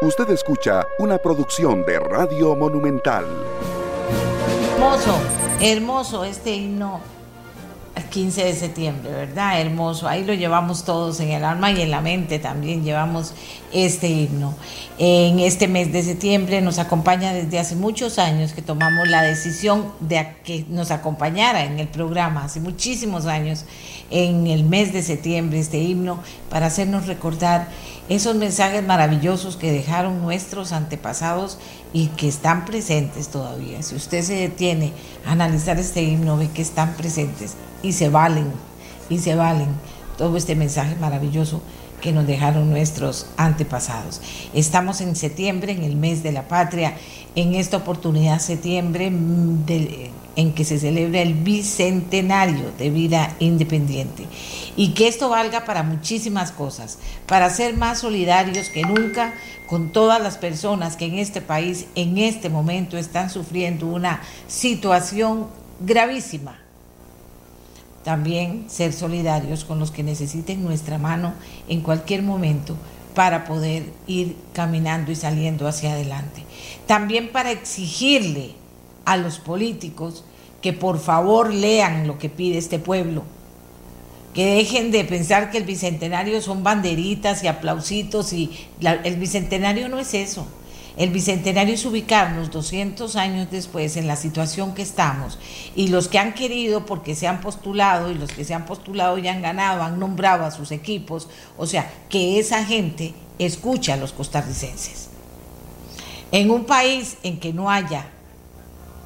Usted escucha una producción de Radio Monumental. Hermoso, hermoso este himno el 15 de septiembre, ¿verdad? Hermoso. Ahí lo llevamos todos en el alma y en la mente también llevamos este himno. En este mes de septiembre nos acompaña desde hace muchos años que tomamos la decisión de que nos acompañara en el programa, hace muchísimos años, en el mes de septiembre, este himno, para hacernos recordar esos mensajes maravillosos que dejaron nuestros antepasados y que están presentes todavía. Si usted se detiene a analizar este himno, ve que están presentes y se valen, y se valen todo este mensaje maravilloso que nos dejaron nuestros antepasados. Estamos en septiembre, en el mes de la patria, en esta oportunidad septiembre mm, en que se celebra el bicentenario de vida independiente. Y que esto valga para muchísimas cosas, para ser más solidarios que nunca con todas las personas que en este país en este momento están sufriendo una situación gravísima también ser solidarios con los que necesiten nuestra mano en cualquier momento para poder ir caminando y saliendo hacia adelante. También para exigirle a los políticos que por favor lean lo que pide este pueblo, que dejen de pensar que el bicentenario son banderitas y aplausitos y el bicentenario no es eso. El bicentenario es ubicarnos 200 años después en la situación que estamos y los que han querido porque se han postulado y los que se han postulado y han ganado, han nombrado a sus equipos, o sea, que esa gente escucha a los costarricenses. En un país en que no haya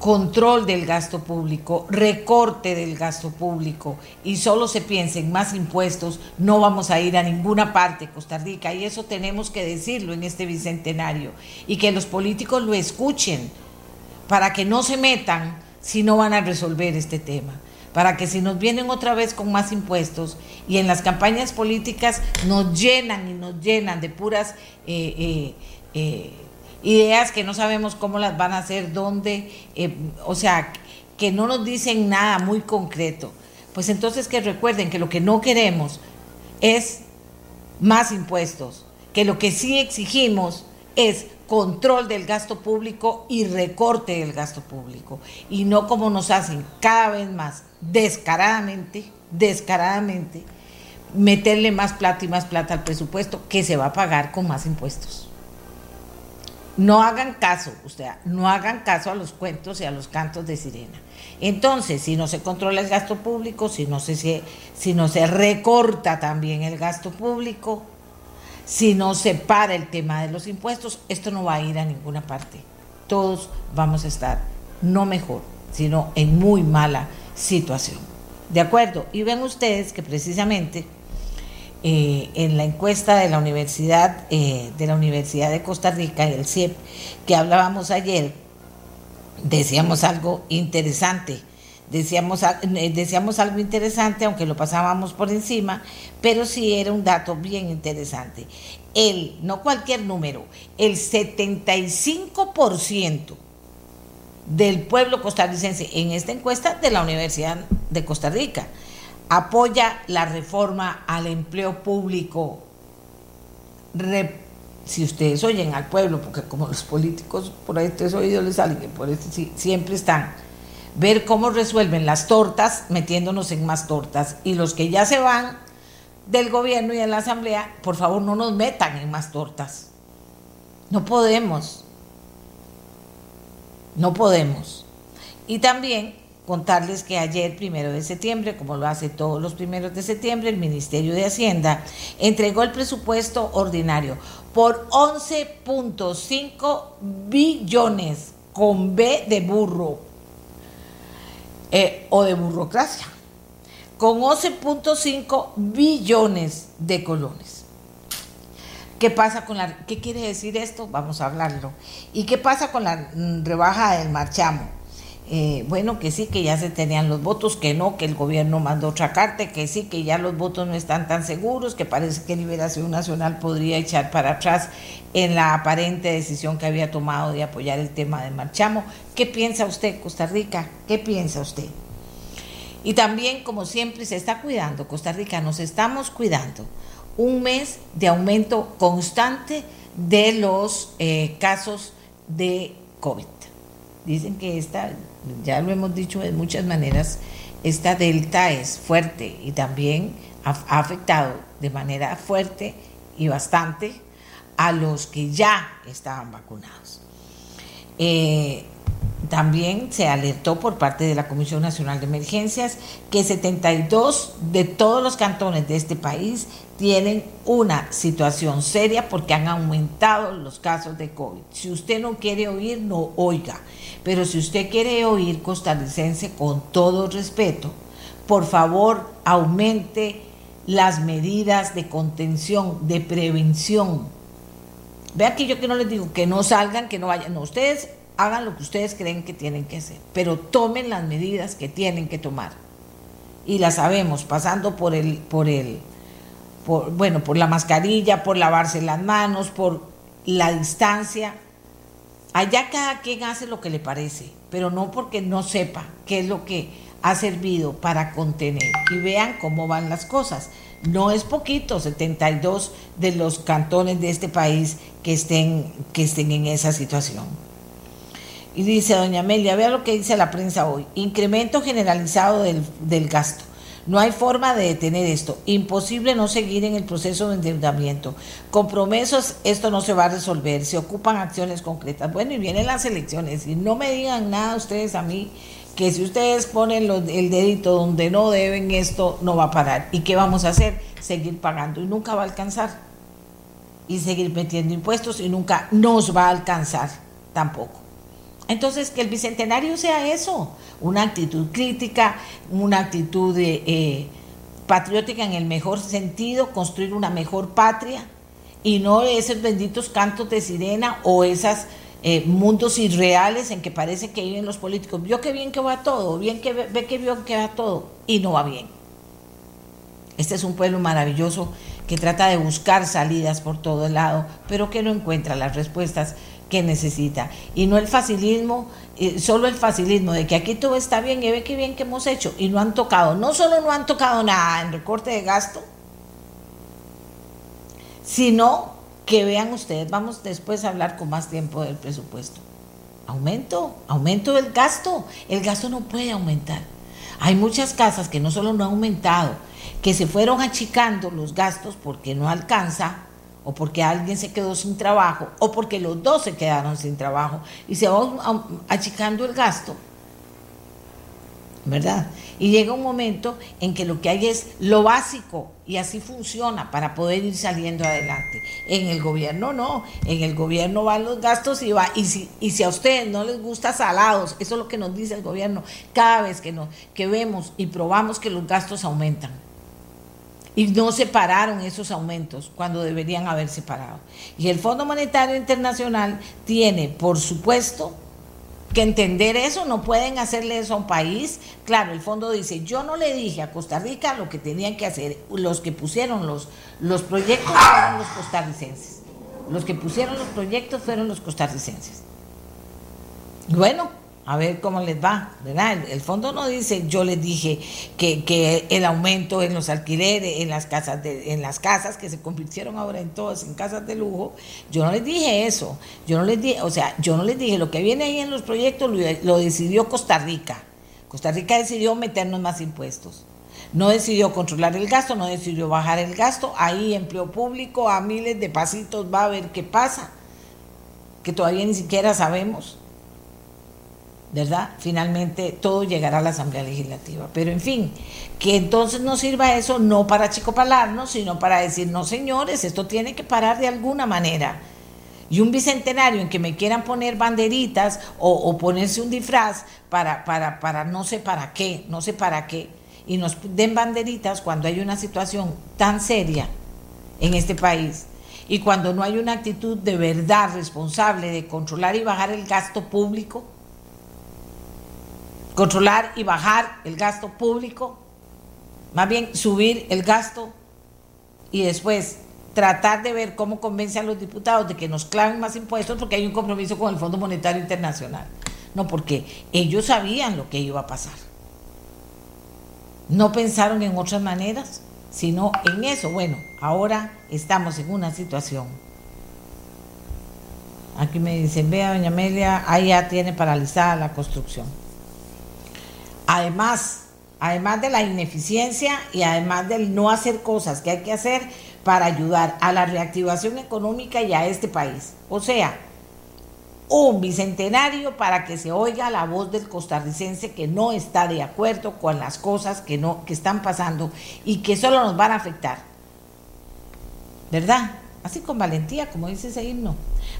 control del gasto público, recorte del gasto público y solo se piensa en más impuestos, no vamos a ir a ninguna parte, Costa Rica, y eso tenemos que decirlo en este bicentenario y que los políticos lo escuchen para que no se metan si no van a resolver este tema para que si nos vienen otra vez con más impuestos y en las campañas políticas nos llenan y nos llenan de puras eh, eh, eh, ideas que no sabemos cómo las van a hacer, dónde, eh, o sea, que no nos dicen nada muy concreto. Pues entonces que recuerden que lo que no queremos es más impuestos, que lo que sí exigimos es control del gasto público y recorte del gasto público, y no como nos hacen cada vez más descaradamente, descaradamente, meterle más plata y más plata al presupuesto que se va a pagar con más impuestos. No hagan caso, o sea, no hagan caso a los cuentos y a los cantos de sirena. Entonces, si no se controla el gasto público, si no se, si no se recorta también el gasto público, si no se para el tema de los impuestos, esto no va a ir a ninguna parte. Todos vamos a estar no mejor, sino en muy mala situación. ¿De acuerdo? Y ven ustedes que precisamente eh, en la encuesta de la Universidad, eh, de la Universidad de Costa Rica, el CIEP, que hablábamos ayer, decíamos algo interesante. Decíamos, eh, decíamos algo interesante, aunque lo pasábamos por encima, pero sí era un dato bien interesante. El, no cualquier número, el 75% del pueblo costarricense en esta encuesta de la Universidad de Costa Rica apoya la reforma al empleo público. si ustedes oyen al pueblo, porque como los políticos por ahí tres oídos les salen, por eso siempre están, ver cómo resuelven las tortas metiéndonos en más tortas y los que ya se van del gobierno y de la asamblea, por favor no nos metan en más tortas. No podemos. No podemos. Y también contarles que ayer, primero de septiembre, como lo hace todos los primeros de septiembre, el Ministerio de Hacienda entregó el presupuesto ordinario por 11.5 billones con B de burro eh, o de burocracia, con 11.5 billones de colones. ¿Qué pasa con la... ¿Qué quiere decir esto? Vamos a hablarlo. ¿Y qué pasa con la mm, rebaja del marchamo? Eh, bueno, que sí, que ya se tenían los votos, que no, que el gobierno mandó otra carta, que sí, que ya los votos no están tan seguros, que parece que Liberación Nacional podría echar para atrás en la aparente decisión que había tomado de apoyar el tema de Marchamo. ¿Qué piensa usted, Costa Rica? ¿Qué piensa usted? Y también, como siempre, se está cuidando, Costa Rica, nos estamos cuidando. Un mes de aumento constante de los eh, casos de COVID. Dicen que esta, ya lo hemos dicho de muchas maneras, esta delta es fuerte y también ha, afectado de manera fuerte y bastante a los que ya estaban vacunados. Eh, también se alertó por parte de la Comisión Nacional de Emergencias que 72 de todos los cantones de este país tienen una situación seria porque han aumentado los casos de COVID. Si usted no quiere oír, no oiga. Pero si usted quiere oír costarricense con todo respeto, por favor aumente las medidas de contención, de prevención. Ve aquí yo que no les digo que no salgan, que no vayan. No, ustedes hagan lo que ustedes creen que tienen que hacer, pero tomen las medidas que tienen que tomar. Y las sabemos, pasando por el, por el, por, bueno, por la mascarilla, por lavarse las manos, por la distancia. Allá cada quien hace lo que le parece, pero no porque no sepa qué es lo que ha servido para contener. Y vean cómo van las cosas. No es poquito, 72 de los cantones de este país que estén, que estén en esa situación. Y dice doña Amelia, vea lo que dice la prensa hoy, incremento generalizado del, del gasto. No hay forma de detener esto. Imposible no seguir en el proceso de endeudamiento. Con promesas esto no se va a resolver. Se ocupan acciones concretas. Bueno, y vienen las elecciones. Y no me digan nada ustedes a mí que si ustedes ponen el dedito donde no deben, esto no va a parar. ¿Y qué vamos a hacer? Seguir pagando y nunca va a alcanzar. Y seguir metiendo impuestos y nunca nos va a alcanzar tampoco. Entonces, que el bicentenario sea eso, una actitud crítica, una actitud eh, patriótica en el mejor sentido, construir una mejor patria y no esos benditos cantos de sirena o esos eh, mundos irreales en que parece que viven los políticos. Vio que bien que va todo, bien que ve, que vio que va todo y no va bien. Este es un pueblo maravilloso que trata de buscar salidas por todo el lado, pero que no encuentra las respuestas que necesita. Y no el facilismo, eh, solo el facilismo de que aquí todo está bien y ve qué bien que hemos hecho. Y no han tocado, no solo no han tocado nada en recorte de gasto, sino que vean ustedes, vamos después a hablar con más tiempo del presupuesto. Aumento, aumento del gasto. El gasto no puede aumentar. Hay muchas casas que no solo no han aumentado, que se fueron achicando los gastos porque no alcanza o porque alguien se quedó sin trabajo, o porque los dos se quedaron sin trabajo y se va achicando el gasto, ¿verdad? Y llega un momento en que lo que hay es lo básico y así funciona para poder ir saliendo adelante. En el gobierno no, en el gobierno van los gastos y va, y si, a ustedes no les gusta salados, eso es lo que nos dice el gobierno cada vez que, nos, que vemos y probamos que los gastos aumentan y no separaron esos aumentos cuando deberían haber separado. Y el Fondo Monetario Internacional tiene, por supuesto, que entender eso, no pueden hacerle eso a un país. Claro, el fondo dice, yo no le dije a Costa Rica lo que tenían que hacer, los que pusieron los, los proyectos fueron los costarricenses. Los que pusieron los proyectos fueron los costarricenses. Bueno, a ver cómo les va, ¿verdad? El, fondo no dice, yo les dije que, el aumento en los alquileres, en las casas de, en las casas que se convirtieron ahora en todas en casas de lujo, yo no les dije eso, yo no les dije, o sea, yo no les dije, lo que viene ahí en los proyectos lo, decidió Costa Rica. Costa Rica decidió meternos más impuestos. No decidió controlar el gasto, no decidió bajar el gasto. Ahí empleo público a miles de pasitos va a ver qué pasa, que todavía ni siquiera sabemos. ¿Verdad? Finalmente todo llegará a la Asamblea Legislativa. Pero en fin, que entonces nos sirva eso no para chicopalarnos, sino para decir, no señores, esto tiene que parar de alguna manera. Y un bicentenario en que me quieran poner banderitas o, ponerse un disfraz para, para, para no sé para qué, no sé para qué, y nos den banderitas cuando hay una situación tan seria en este país y cuando no hay una actitud de verdad responsable de controlar y bajar el gasto público, controlar y bajar el gasto público, más bien subir el gasto y después tratar de ver cómo convence a los diputados de que nos claven más impuestos porque hay un compromiso con el Fondo Monetario Internacional. No, porque ellos sabían lo que iba a pasar. No pensaron en otras maneras, sino en eso. Bueno, ahora estamos en una situación Aquí me dicen, vea, doña Amelia, ahí ya tiene paralizada la construcción. Además, además de la ineficiencia y además del no hacer cosas que hay que hacer para ayudar a la reactivación económica y a este país. O sea, un bicentenario para que se oiga la voz del costarricense que no está de acuerdo con las cosas que no que están pasando y que solo nos van a afectar. ¿Verdad? Así con valentía, como dice ese himno.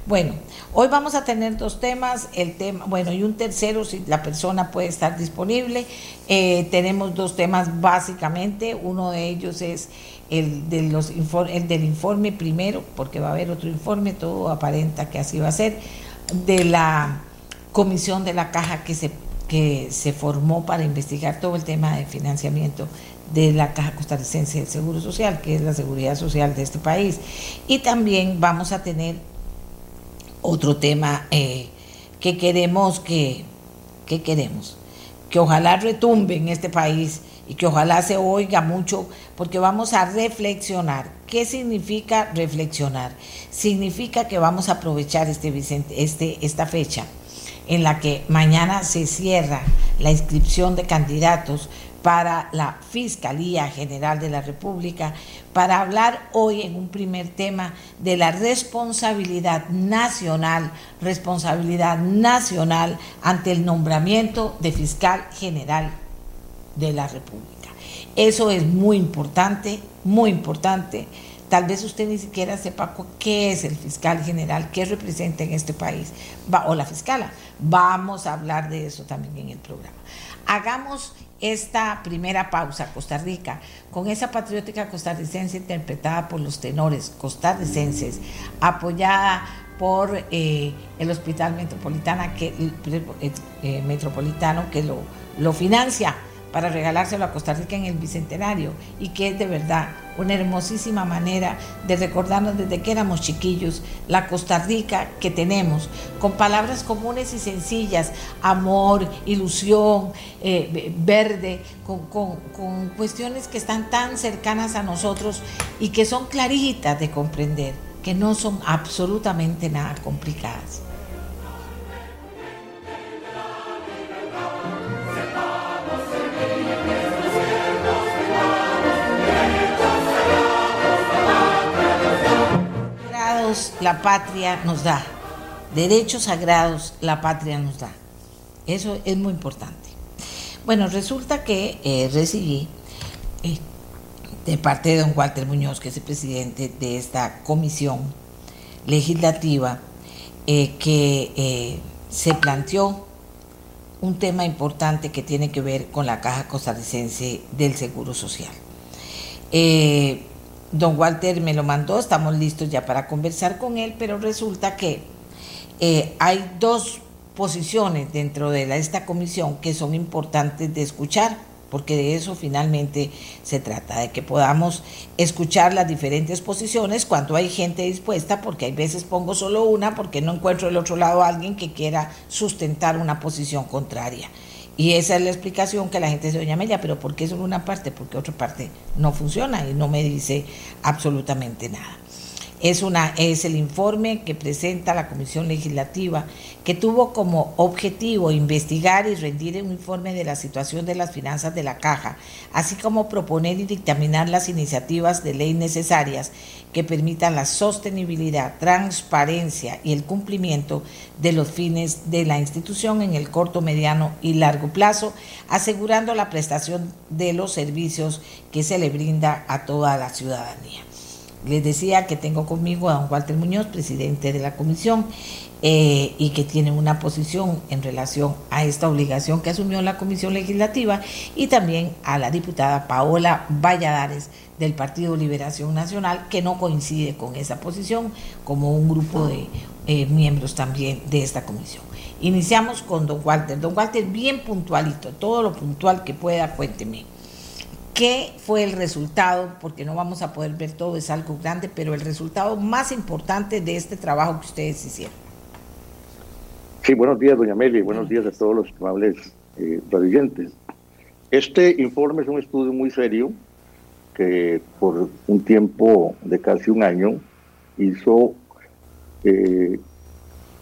Bueno, hoy vamos a tener dos temas, el tema, bueno, y un tercero si la persona puede estar disponible. Eh, tenemos dos temas básicamente, uno de ellos es el, de los, el del informe primero, porque va a haber otro informe, todo aparenta que así va a ser de la comisión de la caja que se, que se formó para investigar todo el tema de financiamiento de la Caja Costarricense del Seguro Social, que es la seguridad social de este país. Y también vamos a tener otro tema eh, que queremos que, que queremos, que ojalá retumbe en este país y que ojalá se oiga mucho, porque vamos a reflexionar. ¿Qué significa reflexionar? Significa que vamos a aprovechar este, este, esta fecha en la que mañana se cierra la inscripción de candidatos para la Fiscalía General de la República, para hablar hoy en un primer tema de la responsabilidad nacional, responsabilidad nacional ante el nombramiento de fiscal general de la República. Eso es muy importante, muy importante. Tal vez usted ni siquiera sepa qué es el fiscal general, qué representa en este país, o la fiscala. Vamos a hablar de eso también en el programa. Hagamos esta primera pausa, Costa Rica, con esa patriótica costarricense interpretada por los tenores costarricenses, apoyada por eh, el Hospital Metropolitana que, eh, Metropolitano que lo, lo financia para regalárselo a Costa Rica en el Bicentenario y que es de verdad una hermosísima manera de recordarnos desde que éramos chiquillos la Costa Rica que tenemos, con palabras comunes y sencillas, amor, ilusión, eh, verde, con, con cuestiones que están tan cercanas a nosotros y que son claritas de comprender, que no son absolutamente nada complicadas. La patria nos da, derechos sagrados la patria nos da. Eso es muy importante. Bueno, resulta que eh, recibí eh, de parte de don Walter Muñoz, que es el presidente de esta comisión legislativa, eh, que se planteó un tema importante que tiene que ver con la Caja Costarricense del Seguro Social. Don Walter me lo mandó, estamos listos ya para conversar con él, pero resulta que eh, hay dos posiciones dentro de esta comisión que son importantes de escuchar, porque de eso finalmente se trata, de que podamos escuchar las diferentes posiciones cuando hay gente dispuesta, porque hay veces pongo solo una porque no encuentro del otro lado a alguien que quiera sustentar una posición contraria. Y esa es la explicación que la gente dice, doña Amelia, pero ¿por qué solo una parte? Porque otra parte no funciona y no me dice absolutamente nada. Es, el informe que presenta la Comisión Legislativa, que tuvo como objetivo investigar y rendir un informe de la situación de las finanzas de la Caja, así como proponer y dictaminar las iniciativas de ley necesarias que permitan la sostenibilidad, transparencia y el cumplimiento de los fines de la institución en el corto, mediano y largo plazo, asegurando la prestación de los servicios que se le brinda a toda la ciudadanía. Les decía que tengo conmigo a don Walter Muñoz, presidente de la comisión, eh, y que tiene una posición en relación a esta obligación que asumió la comisión legislativa, y también a la diputada Paola Valladares del Partido Liberación Nacional, que no coincide con esa posición, como un grupo de eh, miembros también de esta comisión. Iniciamos con don Walter. Don Walter, bien puntualito, todo lo puntual que pueda, cuénteme. ¿Qué fue el resultado? Porque no vamos a poder ver todo, es algo grande, pero el resultado más importante de este trabajo que ustedes hicieron. Sí, buenos días, doña Meli, buenos días a todos los amables eh, Este informe es un estudio muy serio que por un tiempo de casi un año hizo eh,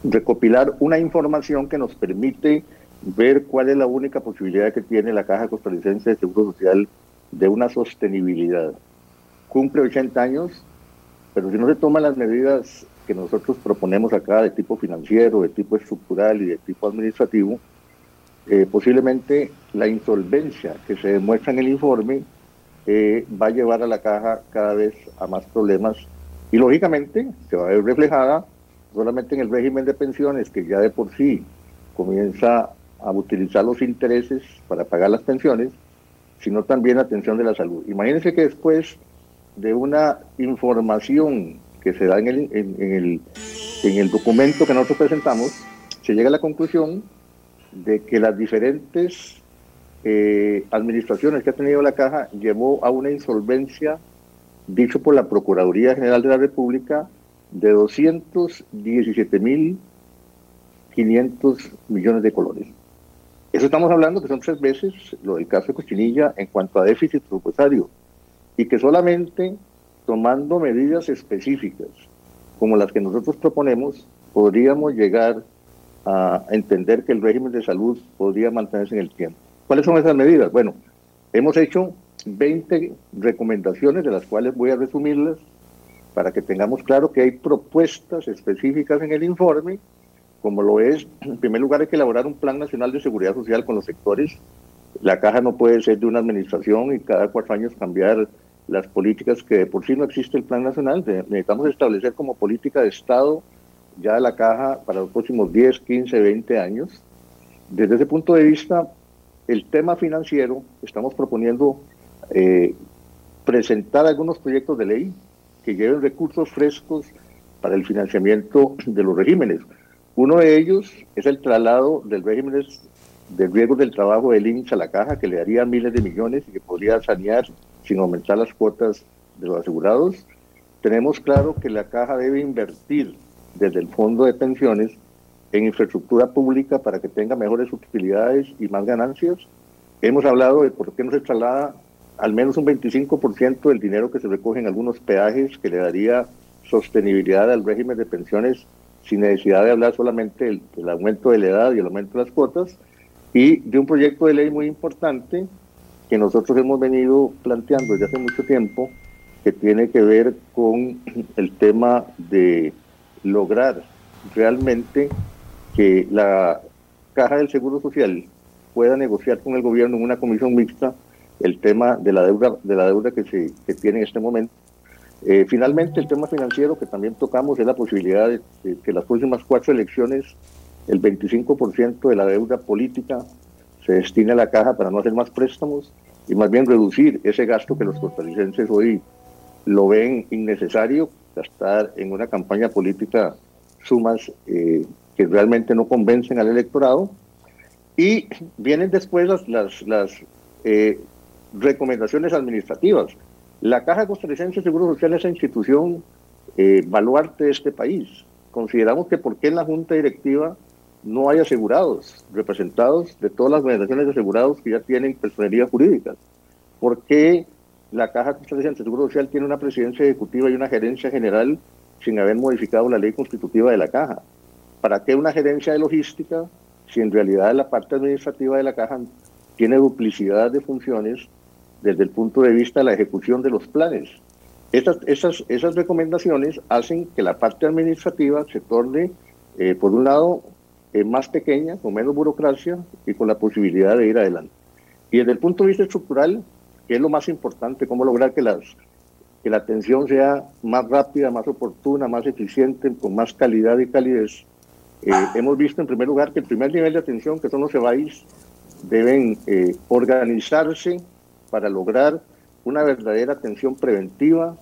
recopilar una información que nos permite ver cuál es la única posibilidad que tiene la Caja Costarricense de Seguro Social de una sostenibilidad. Cumple 80 años, pero si no se toman las medidas que nosotros proponemos acá de tipo financiero, de tipo estructural y de tipo administrativo, eh, posiblemente la insolvencia que se demuestra en el informe eh, va a llevar a la caja cada vez a más problemas y lógicamente se va a ver reflejada solamente en el régimen de pensiones que ya de por sí comienza a utilizar los intereses para pagar las pensiones, sino también atención de la salud. Imagínense que después de una información que se da en el, el, en el documento que nosotros presentamos, se llega a la conclusión de que las diferentes eh, administraciones que ha tenido la caja llevó a una insolvencia, dicho por la Procuraduría General de la República, de 217.500 millones de colores. Eso estamos hablando que son tres veces lo del caso de Cochinilla en cuanto a déficit presupuestario y que solamente tomando medidas específicas como las que nosotros proponemos podríamos llegar a entender que el régimen de salud podría mantenerse en el tiempo. ¿Cuáles son esas medidas? Bueno, hemos hecho 20 recomendaciones, de las cuales voy a resumirlas para que tengamos claro que hay propuestas específicas en el informe, como lo es, en primer lugar, hay que elaborar un plan nacional de seguridad social con los sectores. La caja no puede ser de una administración y cada cuatro años cambiar las políticas que por sí no existe el plan nacional. Necesitamos establecer como política de Estado ya la caja para los próximos 10, 15, 20 años. Desde ese punto de vista, el tema financiero, estamos proponiendo eh, presentar algunos proyectos de ley que lleven recursos frescos para el financiamiento de los regímenes. Uno de ellos es el traslado del régimen de riesgos del trabajo del INSS a la caja, que le daría miles de millones y que podría sanear sin aumentar las cuotas de los asegurados. Tenemos claro que la caja debe invertir desde el fondo de pensiones en infraestructura pública para que tenga mejores utilidades y más ganancias. Hemos hablado de por qué no se traslada al menos un 25% del dinero que se recoge en algunos peajes que le daría sostenibilidad al régimen de pensiones sin necesidad de hablar solamente del, aumento de la edad y el aumento de las cuotas, y de un proyecto de ley muy importante que nosotros hemos venido planteando desde hace mucho tiempo, que tiene que ver con el tema de lograr realmente que la Caja del Seguro Social pueda negociar con el gobierno en una comisión mixta el tema de la deuda, de la deuda que se que tiene en este momento. Eh, finalmente, el tema financiero que también tocamos es la posibilidad de, de que las próximas cuatro elecciones el 25% de la deuda política se destine a la caja para no hacer más préstamos y más bien reducir ese gasto que los costarricenses hoy lo ven innecesario, gastar en una campaña política sumas eh, que realmente no convencen al electorado. Y vienen después las, las, eh, recomendaciones administrativas. La Caja Costarricense de Seguro Social es esa institución eh, baluarte de este país. Consideramos que por qué en la Junta Directiva no hay asegurados, representados de todas las organizaciones de asegurados que ya tienen personería jurídica. ¿Por qué la Caja Costarricense de Seguro Social tiene una presidencia ejecutiva y una gerencia general sin haber modificado la ley constitutiva de la Caja? ¿Para qué una gerencia de logística si en realidad la parte administrativa de la Caja tiene duplicidad de funciones desde el punto de vista de la ejecución de los planes? Esas, esas, recomendaciones hacen que la parte administrativa se torne, eh, por un lado, eh, más pequeña, con menos burocracia y con la posibilidad de ir adelante. Y desde el punto de vista estructural, que es lo más importante, cómo lograr que, las, que la atención sea más rápida, más oportuna, más eficiente, con más calidad y calidez. Eh, hemos visto en primer lugar que el primer nivel de atención, que son los EBAIS, deben eh, organizarse para lograr una verdadera atención preventiva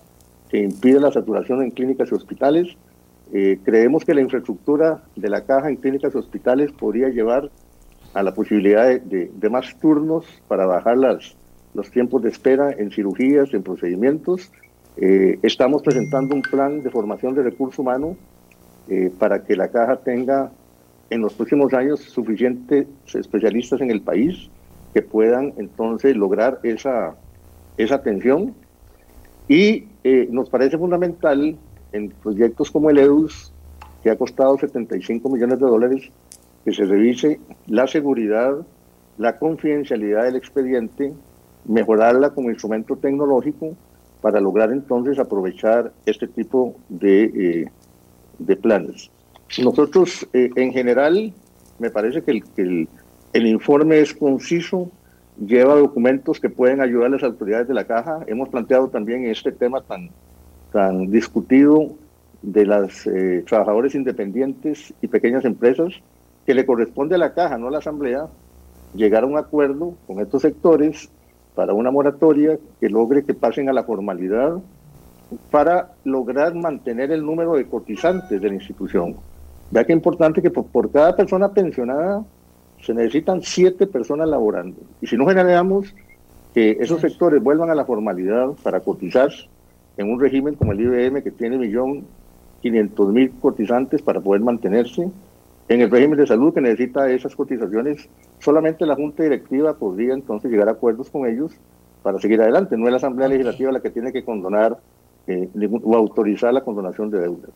que impide la saturación en clínicas y hospitales. Eh, creemos que la infraestructura de la caja en clínicas y hospitales podría llevar a la posibilidad de, de, de más turnos para bajar las, los tiempos de espera en cirugías, en procedimientos. Eh, estamos presentando un plan de formación de recurso humano eh, para que la caja tenga en los próximos años suficientes especialistas en el país que puedan entonces lograr esa, esa atención. Y eh, nos parece fundamental en proyectos como el EDUS que ha costado 75 millones de dólares, que se revise la seguridad, la confidencialidad del expediente, mejorarla como instrumento tecnológico para lograr entonces aprovechar este tipo de, eh, de planes. Nosotros, eh, en general, me parece que, el, el, informe es conciso, lleva documentos que pueden ayudar a las autoridades de la caja. Hemos planteado también este tema tan, tan discutido de los eh, trabajadores independientes y pequeñas empresas, que le corresponde a la caja, no a la asamblea, llegar a un acuerdo con estos sectores para una moratoria que logre que pasen a la formalidad para lograr mantener el número de cotizantes de la institución. Vea que importante que por, cada persona pensionada se necesitan siete personas laborando. Y si no generamos que esos sectores vuelvan a la formalidad para cotizar en un régimen como el IBM que tiene millón quinientos mil cotizantes para poder mantenerse, en el régimen de salud que necesita esas cotizaciones, solamente la Junta Directiva podría entonces llegar a acuerdos con ellos para seguir adelante. No es la Asamblea Legislativa la que tiene que condonar eh, o autorizar la condonación de deudas.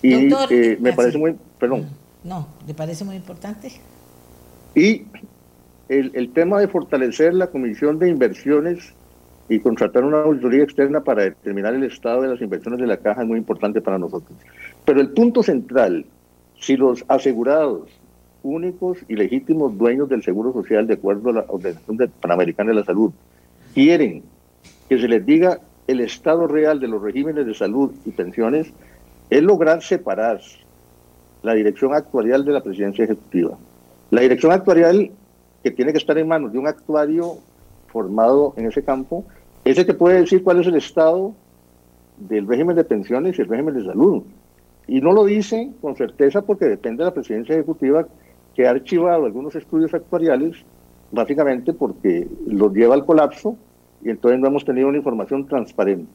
Y eh, me parece muy, perdón. No, ¿le parece muy importante? Y el, tema de fortalecer la Comisión de Inversiones y contratar una auditoría externa para determinar el estado de las inversiones de la caja es muy importante para nosotros. Pero el punto central si los asegurados únicos y legítimos dueños del Seguro Social, de acuerdo a la Organización Panamericana de la Salud, quieren que se les diga el estado real de los regímenes de salud y pensiones, es lograr separar la dirección actuarial de la presidencia ejecutiva. La dirección actuarial, que tiene que estar en manos de un actuario formado en ese campo, es el que puede decir cuál es el estado del régimen de pensiones y el régimen de salud. Y no lo dice con certeza porque depende de la presidencia ejecutiva que ha archivado algunos estudios actuariales, básicamente porque los lleva al colapso y entonces no hemos tenido una información transparente.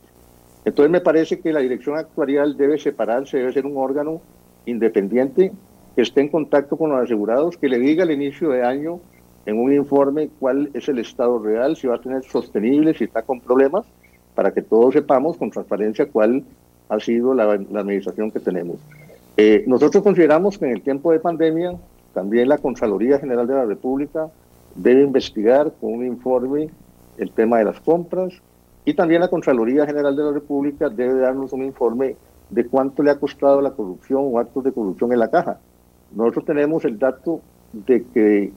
Entonces me parece que la dirección actuarial debe separarse, debe ser un órgano independiente que esté en contacto con los asegurados, que le diga al inicio de año en un informe cuál es el estado real, si va a tener sostenible, si está con problemas, para que todos sepamos con transparencia cuál ha sido la, administración que tenemos. Eh, nosotros consideramos que en el tiempo de pandemia también la Contraloría General de la República debe investigar con un informe el tema de las compras y también la Contraloría General de la República debe darnos un informe de cuánto le ha costado la corrupción o actos de corrupción en la caja. Nosotros tenemos el dato de que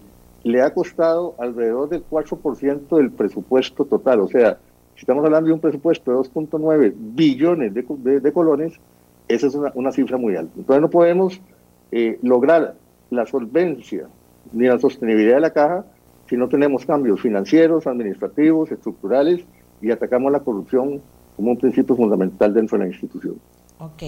le ha costado alrededor del 4% del presupuesto total, o sea, si estamos hablando de un presupuesto de 2.9 billones de, colones, esa es una, cifra muy alta. Entonces no podemos eh, lograr la solvencia ni la sostenibilidad de la caja si no tenemos cambios financieros, administrativos, estructurales y atacamos la corrupción como un principio fundamental dentro de la institución. Ok.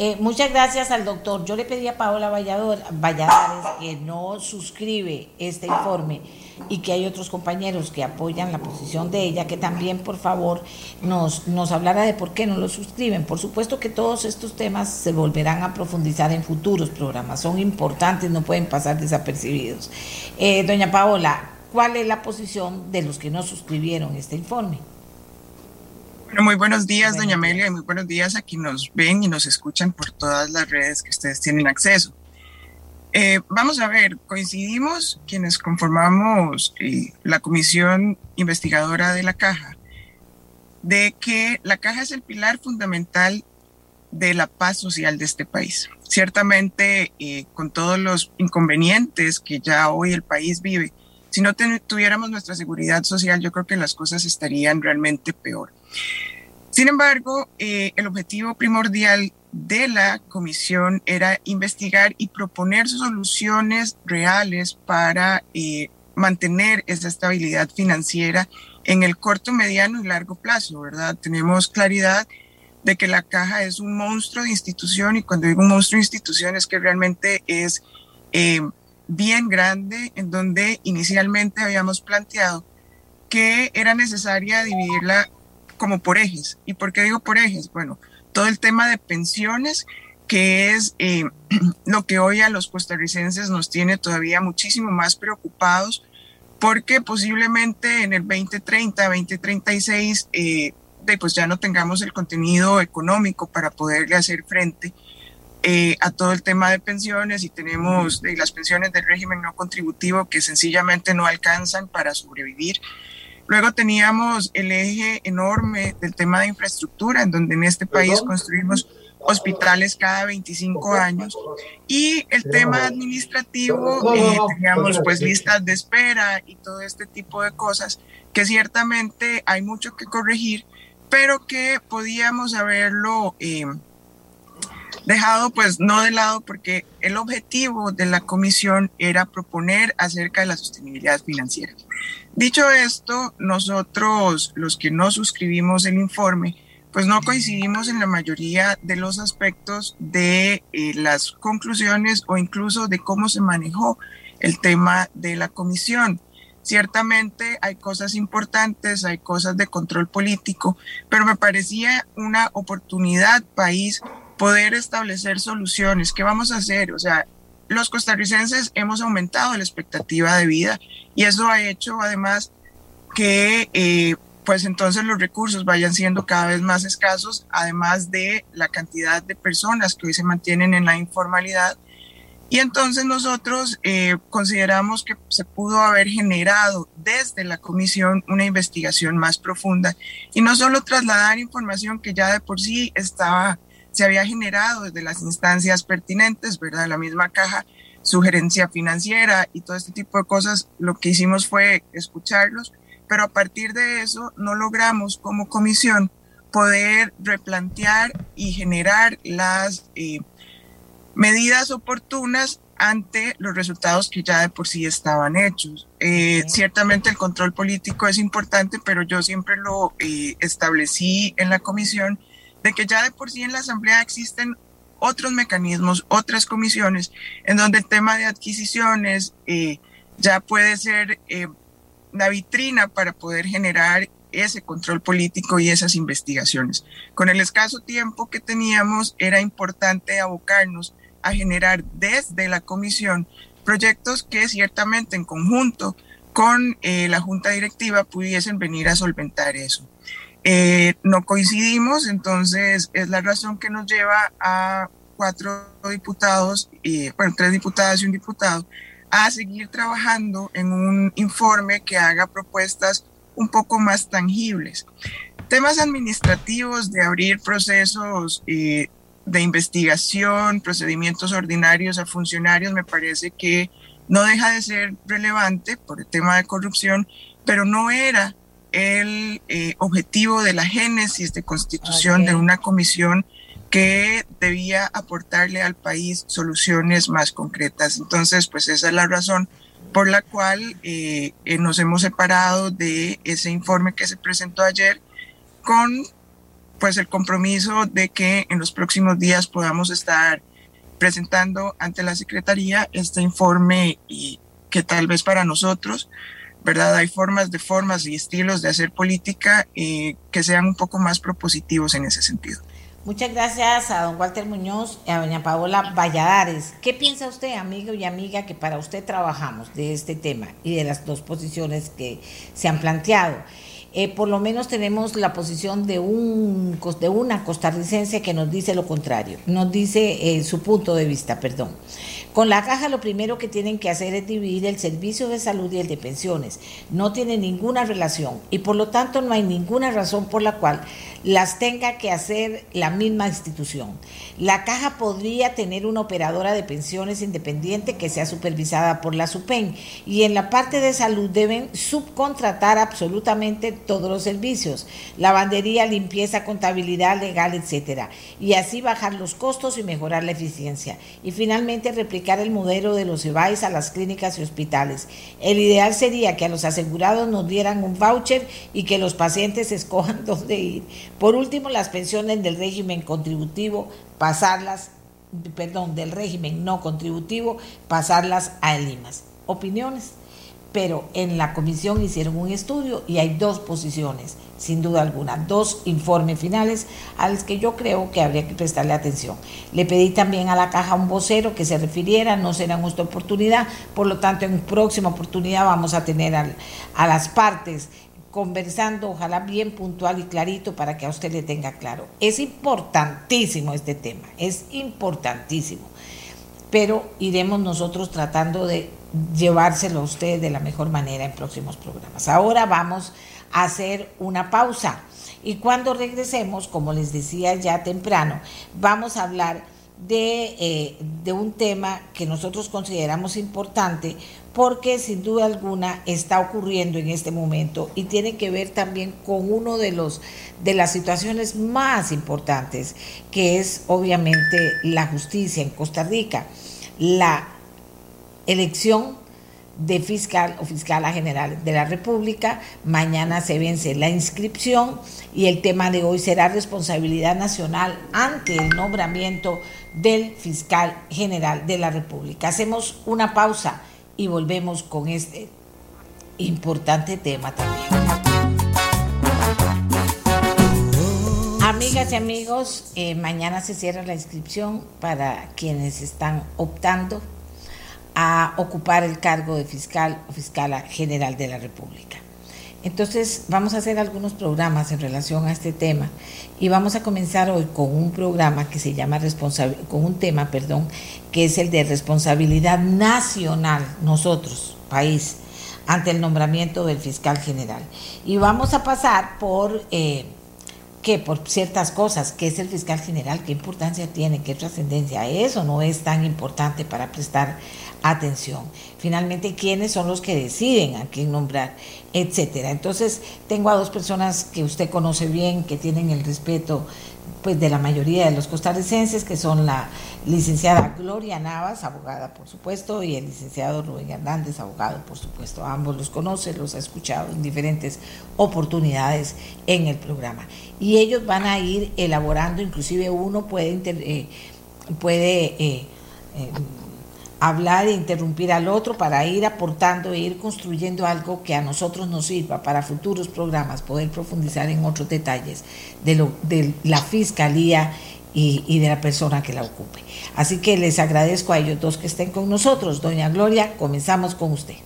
Eh, muchas gracias al doctor. Yo le pedí a Paola Valladares que no suscribe este informe y que hay otros compañeros que apoyan la posición de ella, que también por favor nos, nos hablara de por qué no lo suscriben. Por supuesto que todos estos temas se volverán a profundizar en futuros programas, son importantes, no pueden pasar desapercibidos. Eh, doña Paola, ¿cuál es la posición de los que no suscribieron este informe? Bueno, muy buenos días, doña Amelia, y muy buenos días a quienes nos ven y nos escuchan por todas las redes que ustedes tienen acceso. Eh, vamos a ver, coincidimos quienes conformamos eh, la comisión investigadora de la caja, de que la caja es el pilar fundamental de la paz social de este país. Ciertamente, eh, con todos los inconvenientes que ya hoy el país vive, si no tuviéramos nuestra seguridad social, yo creo que las cosas estarían realmente peor. Sin embargo, eh, el objetivo primordial de la comisión era investigar y proponer soluciones reales para eh, mantener esa estabilidad financiera en el corto, mediano y largo plazo, ¿verdad? Tenemos claridad de que la caja es un monstruo de institución y cuando digo un monstruo de institución es que realmente es eh, bien grande en donde inicialmente habíamos planteado que era necesaria dividirla como por ejes. ¿Y por qué digo por ejes? Bueno, todo el tema de pensiones, que es eh, lo que hoy a los costarricenses nos tiene todavía muchísimo más preocupados, porque posiblemente en el 2030, 2036, eh, pues ya no tengamos el contenido económico para poderle hacer frente eh, a todo el tema de pensiones y tenemos las pensiones del régimen no contributivo que sencillamente no alcanzan para sobrevivir. Luego teníamos el eje enorme del tema de infraestructura, en donde en este país construimos hospitales cada 25 años. Y el tema administrativo, eh, teníamos pues listas de espera y todo este tipo de cosas que ciertamente hay mucho que corregir, pero que podíamos haberlo eh, dejado pues no de lado porque el objetivo de la comisión era proponer acerca de la sostenibilidad financiera. Dicho esto, nosotros los que no suscribimos el informe, pues no coincidimos en la mayoría de los aspectos de eh, las conclusiones o incluso de cómo se manejó el tema de la comisión. Ciertamente hay cosas importantes, hay cosas de control político, pero me parecía una oportunidad país poder establecer soluciones. ¿Qué vamos a hacer? O sea, los costarricenses hemos aumentado la expectativa de vida y eso ha hecho además que eh, pues entonces los recursos vayan siendo cada vez más escasos, además de la cantidad de personas que hoy se mantienen en la informalidad. Y entonces nosotros eh, consideramos que se pudo haber generado desde la comisión una investigación más profunda y no solo trasladar información que ya de por sí estaba, se había generado desde las instancias pertinentes, ¿verdad? La misma caja, sugerencia financiera y todo este tipo de cosas, lo que hicimos fue escucharlos pero a partir de eso no logramos como comisión poder replantear y generar las eh, medidas oportunas ante los resultados que ya de por sí estaban hechos. Eh, ciertamente el control político es importante, pero yo siempre lo eh, establecí en la comisión de que ya de por sí en la Asamblea existen otros mecanismos, otras comisiones, en donde el tema de adquisiciones ya puede ser la vitrina para poder generar ese control político y esas investigaciones. Con el escaso tiempo que teníamos, era importante abocarnos a generar desde la comisión proyectos que ciertamente en conjunto con eh, la junta directiva pudiesen venir a solventar eso. Eh, no coincidimos, entonces es la razón que nos lleva a cuatro diputados, y, bueno, tres diputadas y un diputado, a seguir trabajando en un informe que haga propuestas un poco más tangibles. Temas administrativos de abrir procesos eh, de investigación, procedimientos ordinarios a funcionarios, me parece que no deja de ser relevante por el tema de corrupción, pero no era el eh, objetivo de la génesis de constitución de una comisión que debía aportarle al país soluciones más concretas. Entonces, pues esa es la razón por la cual eh, eh, nos hemos separado de ese informe que se presentó ayer con pues el compromiso de que en los próximos días podamos estar presentando ante la Secretaría este informe y que tal vez para nosotros, ¿verdad? Hay formas de formas y estilos de hacer política eh, que sean un poco más propositivos en ese sentido. Muchas gracias a don Walter Muñoz y a doña Paola Valladares. ¿Qué piensa usted, amigo y amiga, que para usted trabajamos de este tema y de las dos posiciones que se han planteado? Eh, por lo menos tenemos la posición de, un, de una costarricense que nos dice lo contrario, nos dice eh, su punto de vista, perdón. Con la caja lo primero que tienen que hacer es dividir el servicio de salud y el de pensiones. No tiene ninguna relación y por lo tanto no hay ninguna razón por la cual las tenga que hacer la misma institución. La caja podría tener una operadora de pensiones independiente que sea supervisada por la SUPEN y en la parte de salud deben subcontratar absolutamente todos los servicios, lavandería, limpieza, contabilidad legal, etcétera, y así bajar los costos y mejorar la eficiencia. Y finalmente replicar el modelo de los EBAIS a las clínicas y hospitales. El ideal sería que a los asegurados nos dieran un voucher y que los pacientes escojan dónde ir por último, las pensiones del régimen contributivo, pasarlas, perdón, del régimen no contributivo, pasarlas a Limas. Opiniones. Pero en la comisión hicieron un estudio y hay dos posiciones, sin duda alguna, dos informes finales a los que yo creo que habría que prestarle atención. Le pedí también a la caja un vocero que se refiriera, no será nuestra oportunidad, por lo tanto en próxima oportunidad vamos a tener a las partes conversando, ojalá bien puntual y clarito para que a usted le tenga claro. Es importantísimo este tema, es importantísimo, pero iremos nosotros tratando de llevárselo a usted de la mejor manera en próximos programas. Ahora vamos a hacer una pausa y cuando regresemos, como les decía ya temprano, vamos a hablar de, eh, de, un tema que nosotros consideramos importante porque sin duda alguna está ocurriendo en este momento y tiene que ver también con uno de los de las situaciones más importantes que es obviamente la justicia en Costa Rica la elección de fiscal o fiscala general de la República. Mañana se vence la inscripción y el tema de hoy será responsabilidad nacional ante el nombramiento del fiscal general de la República. Hacemos una pausa y volvemos con este importante tema también. Amigas y amigos, eh, mañana se cierra la inscripción para quienes están optando a ocupar el cargo de fiscal o fiscala general de la República. Entonces vamos a hacer algunos programas en relación a este tema y vamos a comenzar hoy con un programa que se llama con un tema, perdón, que es el de responsabilidad nacional, nosotros, país, ante el nombramiento del fiscal general. Y vamos a pasar por eh, que por ciertas cosas, qué es el fiscal general, qué importancia tiene, qué trascendencia, eso no es tan importante para prestar atención. Finalmente, quiénes son los que deciden a quién nombrar, etcétera. Entonces, tengo a dos personas que usted conoce bien, que tienen el respeto pues de la mayoría de los costarricenses, que son la licenciada Gloria Navas, abogada por supuesto, y el licenciado Rubén Hernández, abogado por supuesto. Ambos los conoce, los ha escuchado en diferentes oportunidades en el programa. Y ellos van a ir elaborando, inclusive uno puede, eh, puede eh, eh, hablar e interrumpir al otro para ir aportando e ir construyendo algo que a nosotros nos sirva para futuros programas, poder profundizar en otros detalles de, lo, de la fiscalía y, de la persona que la ocupe. Así que les agradezco a ellos dos que estén con nosotros. Doña Gloria, comenzamos con usted.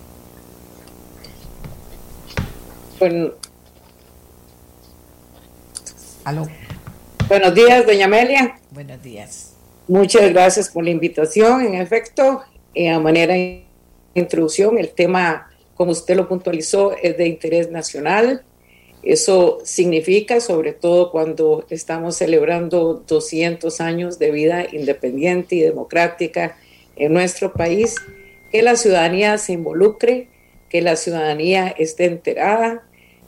Bueno. Aló. Buenos días, doña Amelia. Buenos días. Muchas gracias por la invitación. En efecto, eh, a manera de introducción, el tema, como usted lo puntualizó, es de interés nacional. Eso significa, sobre todo cuando estamos celebrando 200 años de vida independiente y democrática en nuestro país, que la ciudadanía se involucre, que la ciudadanía esté enterada,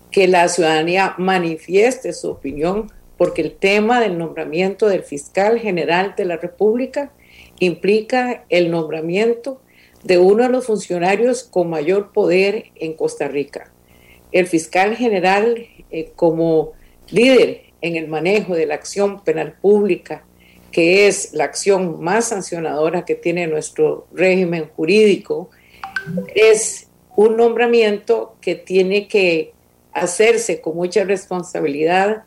que la ciudadanía manifieste su opinión porque el tema del nombramiento del fiscal general de la República implica el nombramiento de uno de los funcionarios con mayor poder en Costa Rica. El fiscal general, eh, como líder en el manejo de la acción penal pública, que es la acción más sancionadora que tiene nuestro régimen jurídico, es un nombramiento que tiene que hacerse con mucha responsabilidad,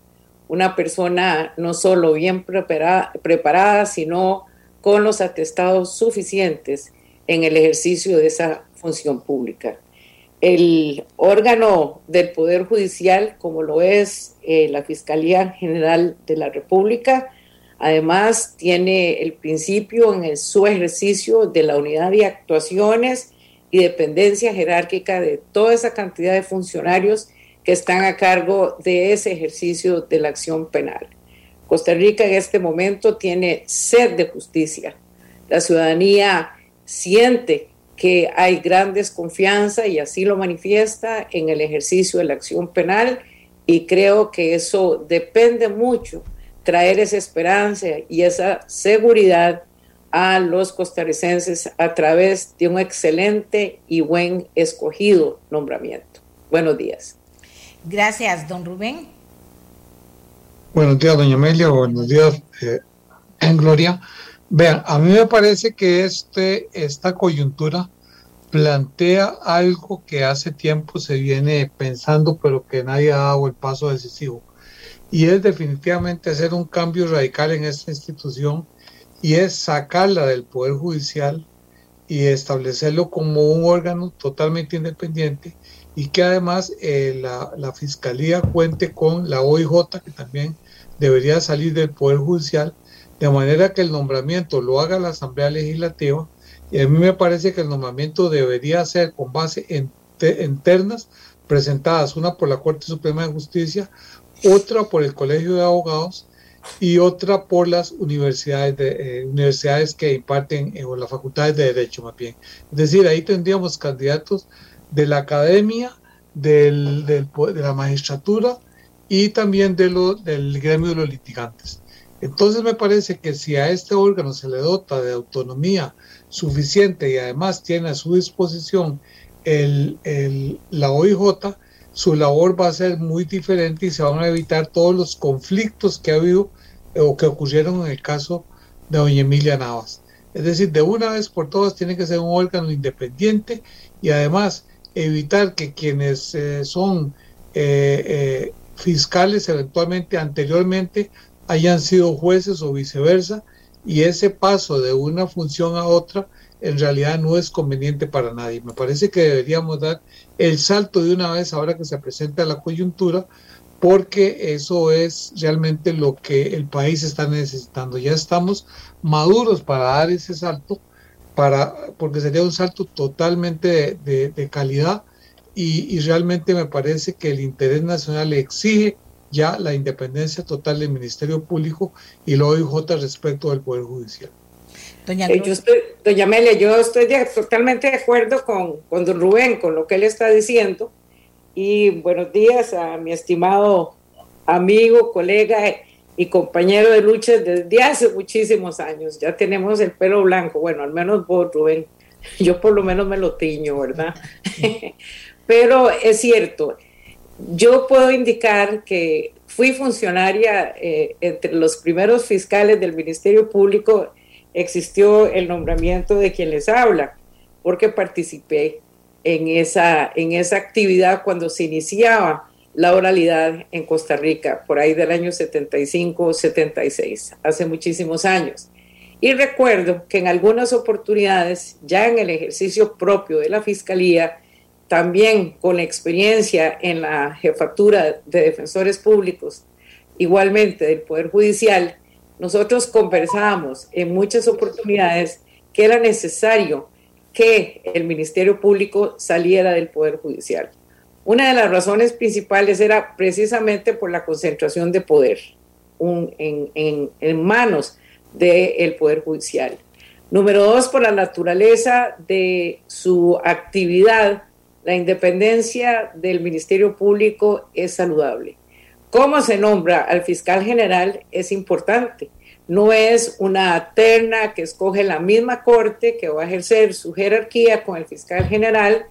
una persona no solo bien preparada, sino con los atestados suficientes en el ejercicio de esa función pública. El órgano del Poder Judicial, como lo es eh, la Fiscalía General de la República, además tiene el principio en su ejercicio de la unidad de actuaciones y dependencia jerárquica de toda esa cantidad de funcionarios que están a cargo de ese ejercicio de la acción penal. Costa Rica en este momento tiene sed de justicia. La ciudadanía siente que hay gran desconfianza y así lo manifiesta en el ejercicio de la acción penal y creo que eso depende mucho, traer esa esperanza y esa seguridad a los costarricenses a través de un excelente y buen escogido nombramiento. Buenos días. Gracias, don Rubén. Buenos días, doña Amelia. Buenos días, eh, Gloria. Vean, a mí me parece que este, esta coyuntura plantea algo que hace tiempo se viene pensando, pero que nadie ha dado el paso decisivo. Y es definitivamente hacer un cambio radical en esta institución y es sacarla del Poder Judicial y establecerlo como un órgano totalmente independiente y que además eh, la, Fiscalía cuente con la OIJ, que también debería salir del Poder Judicial, de manera que el nombramiento lo haga la Asamblea Legislativa, y a mí me parece que el nombramiento debería ser con base en, ternas presentadas, una por la Corte Suprema de Justicia, otra por el Colegio de Abogados y otra por las universidades, de, eh, universidades que imparten, eh, o las facultades de Derecho más bien. Es decir, ahí tendríamos candidatos de la academia, del, de la magistratura y también de lo, del gremio de los litigantes. Entonces me parece que si a este órgano se le dota de autonomía suficiente y además tiene a su disposición el, el, la OIJ, su labor va a ser muy diferente y se van a evitar todos los conflictos que ha habido o que ocurrieron en el caso de doña Emilia Navas. Es decir, de una vez por todas tiene que ser un órgano independiente y además evitar que quienes eh, son eh, eh, fiscales eventualmente anteriormente hayan sido jueces o viceversa y ese paso de una función a otra en realidad no es conveniente para nadie. Me parece que deberíamos dar el salto de una vez ahora que se presenta la coyuntura porque eso es realmente lo que el país está necesitando. Ya estamos maduros para dar ese salto, para, porque sería un salto totalmente de, calidad y, y, realmente me parece que el interés nacional exige ya la independencia total del Ministerio Público y lo OIJ respecto del Poder Judicial. Doña, eh, yo estoy, doña Amelia, yo estoy totalmente de acuerdo con, con don Rubén, con lo que él está diciendo. Y buenos días a mi estimado amigo, colega y compañero de lucha desde hace muchísimos años. Ya tenemos el pelo blanco, bueno, al menos vos, Rubén. Yo por lo menos me lo tiño, ¿verdad? Pero es cierto, yo puedo indicar que fui funcionaria eh, entre los primeros fiscales del Ministerio Público, existió el nombramiento de quien les habla, porque participé en esa, en esa actividad cuando se iniciaba la oralidad en Costa Rica, por ahí del año 75 76, hace muchísimos años. Y recuerdo que en algunas oportunidades, ya en el ejercicio propio de la Fiscalía, también con experiencia en la jefatura de defensores públicos, igualmente del Poder Judicial, nosotros conversábamos en muchas oportunidades que era necesario que el Ministerio Público saliera del Poder Judicial. Una de las razones principales era precisamente por la concentración de poder en, manos del Poder Judicial. Número dos, por la naturaleza de su actividad la independencia del Ministerio Público es saludable. Cómo se nombra al fiscal general es importante. No es una terna que escoge la misma corte que va a ejercer su jerarquía con el fiscal general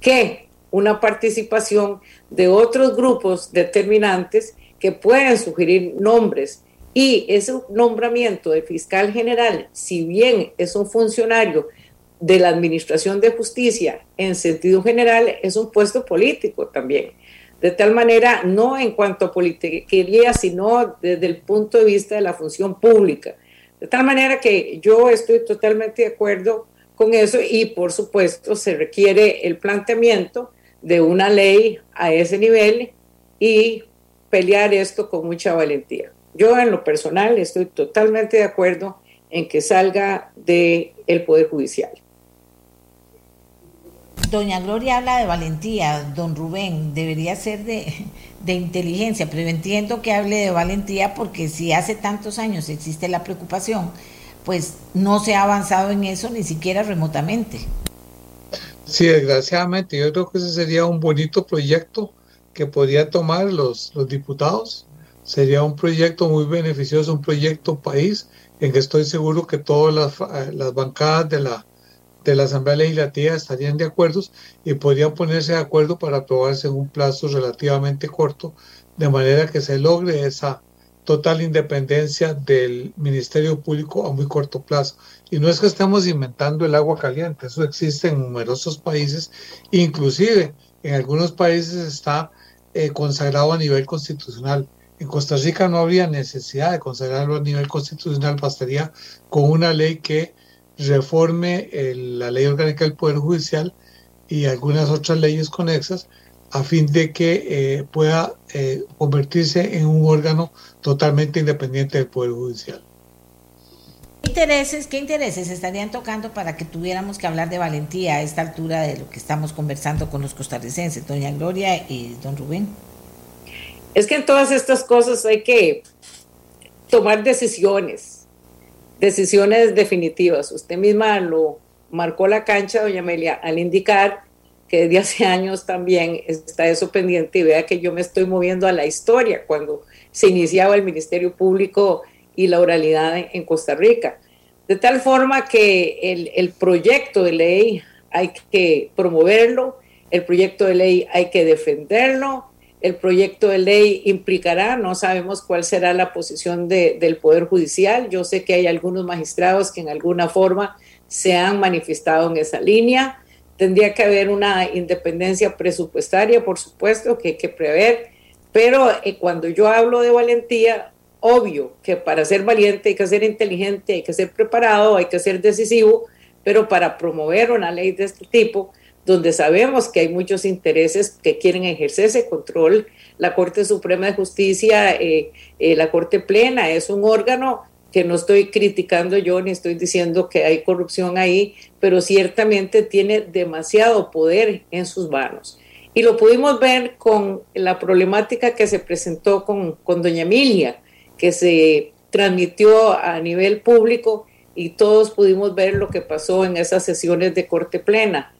que una participación de otros grupos determinantes que pueden sugerir nombres. Y ese nombramiento del fiscal general, si bien es un funcionario de la Administración de Justicia en sentido general es un puesto político también. De tal manera, no en cuanto a politiquería, sino desde el punto de vista de la función pública. De tal manera que yo estoy totalmente de acuerdo con eso y por supuesto se requiere el planteamiento de una ley a ese nivel y pelear esto con mucha valentía. Yo en lo personal estoy totalmente de acuerdo en que salga del el Poder Judicial. Doña Gloria habla de valentía, don Rubén, debería ser de, inteligencia, pero entiendo que hable de valentía porque si hace tantos años existe la preocupación, pues no se ha avanzado en eso ni siquiera remotamente. Sí, desgraciadamente, yo creo que ese sería un bonito proyecto que podría tomar los, los diputados. Sería un proyecto muy beneficioso, un proyecto país en que estoy seguro que todas las, las bancadas de la, de la Asamblea Legislativa estarían de acuerdo y podrían ponerse de acuerdo para aprobarse en un plazo relativamente corto, de manera que se logre esa total independencia del Ministerio Público a muy corto plazo. Y no es que estemos inventando el agua caliente, eso existe en numerosos países, inclusive en algunos países está eh, consagrado a nivel constitucional. En Costa Rica no habría necesidad de consagrarlo a nivel constitucional, bastaría con una ley que reforme la ley orgánica del Poder Judicial y algunas otras leyes conexas a fin de que eh, pueda eh, convertirse en un órgano totalmente independiente del Poder Judicial. ¿Qué intereses, ¿Qué intereses estarían tocando para que tuviéramos que hablar de valentía a esta altura de lo que estamos conversando con los costarricenses, doña Gloria y don Rubén? Es que en todas estas cosas hay que tomar decisiones, decisiones definitivas. Usted misma lo marcó la cancha, doña Amelia, al indicar que desde hace años también está eso pendiente y vea que yo me estoy moviendo a la historia cuando se iniciaba el Ministerio Público y la oralidad en Costa Rica. De tal forma que el, el proyecto de ley hay que promoverlo, el proyecto de ley hay que defenderlo, el proyecto de ley implicará, no sabemos cuál será la posición de, del Poder Judicial. Yo sé que hay algunos magistrados que en alguna forma se han manifestado en esa línea. Tendría que haber una independencia presupuestaria, por supuesto, que hay que prever, pero eh, cuando yo hablo de valentía, obvio que para ser valiente hay que ser inteligente, hay que ser preparado, hay que ser decisivo, pero para promover una ley de este tipo, donde sabemos que hay muchos intereses que quieren ejercer ese control, la Corte Suprema de Justicia, eh, eh, la Corte Plena es un órgano que no estoy criticando yo ni estoy diciendo que hay corrupción ahí, pero ciertamente tiene demasiado poder en sus manos. Y lo pudimos ver con la problemática que se presentó con, con doña Emilia, que se transmitió a nivel público y todos pudimos ver lo que pasó en esas sesiones de corte plena.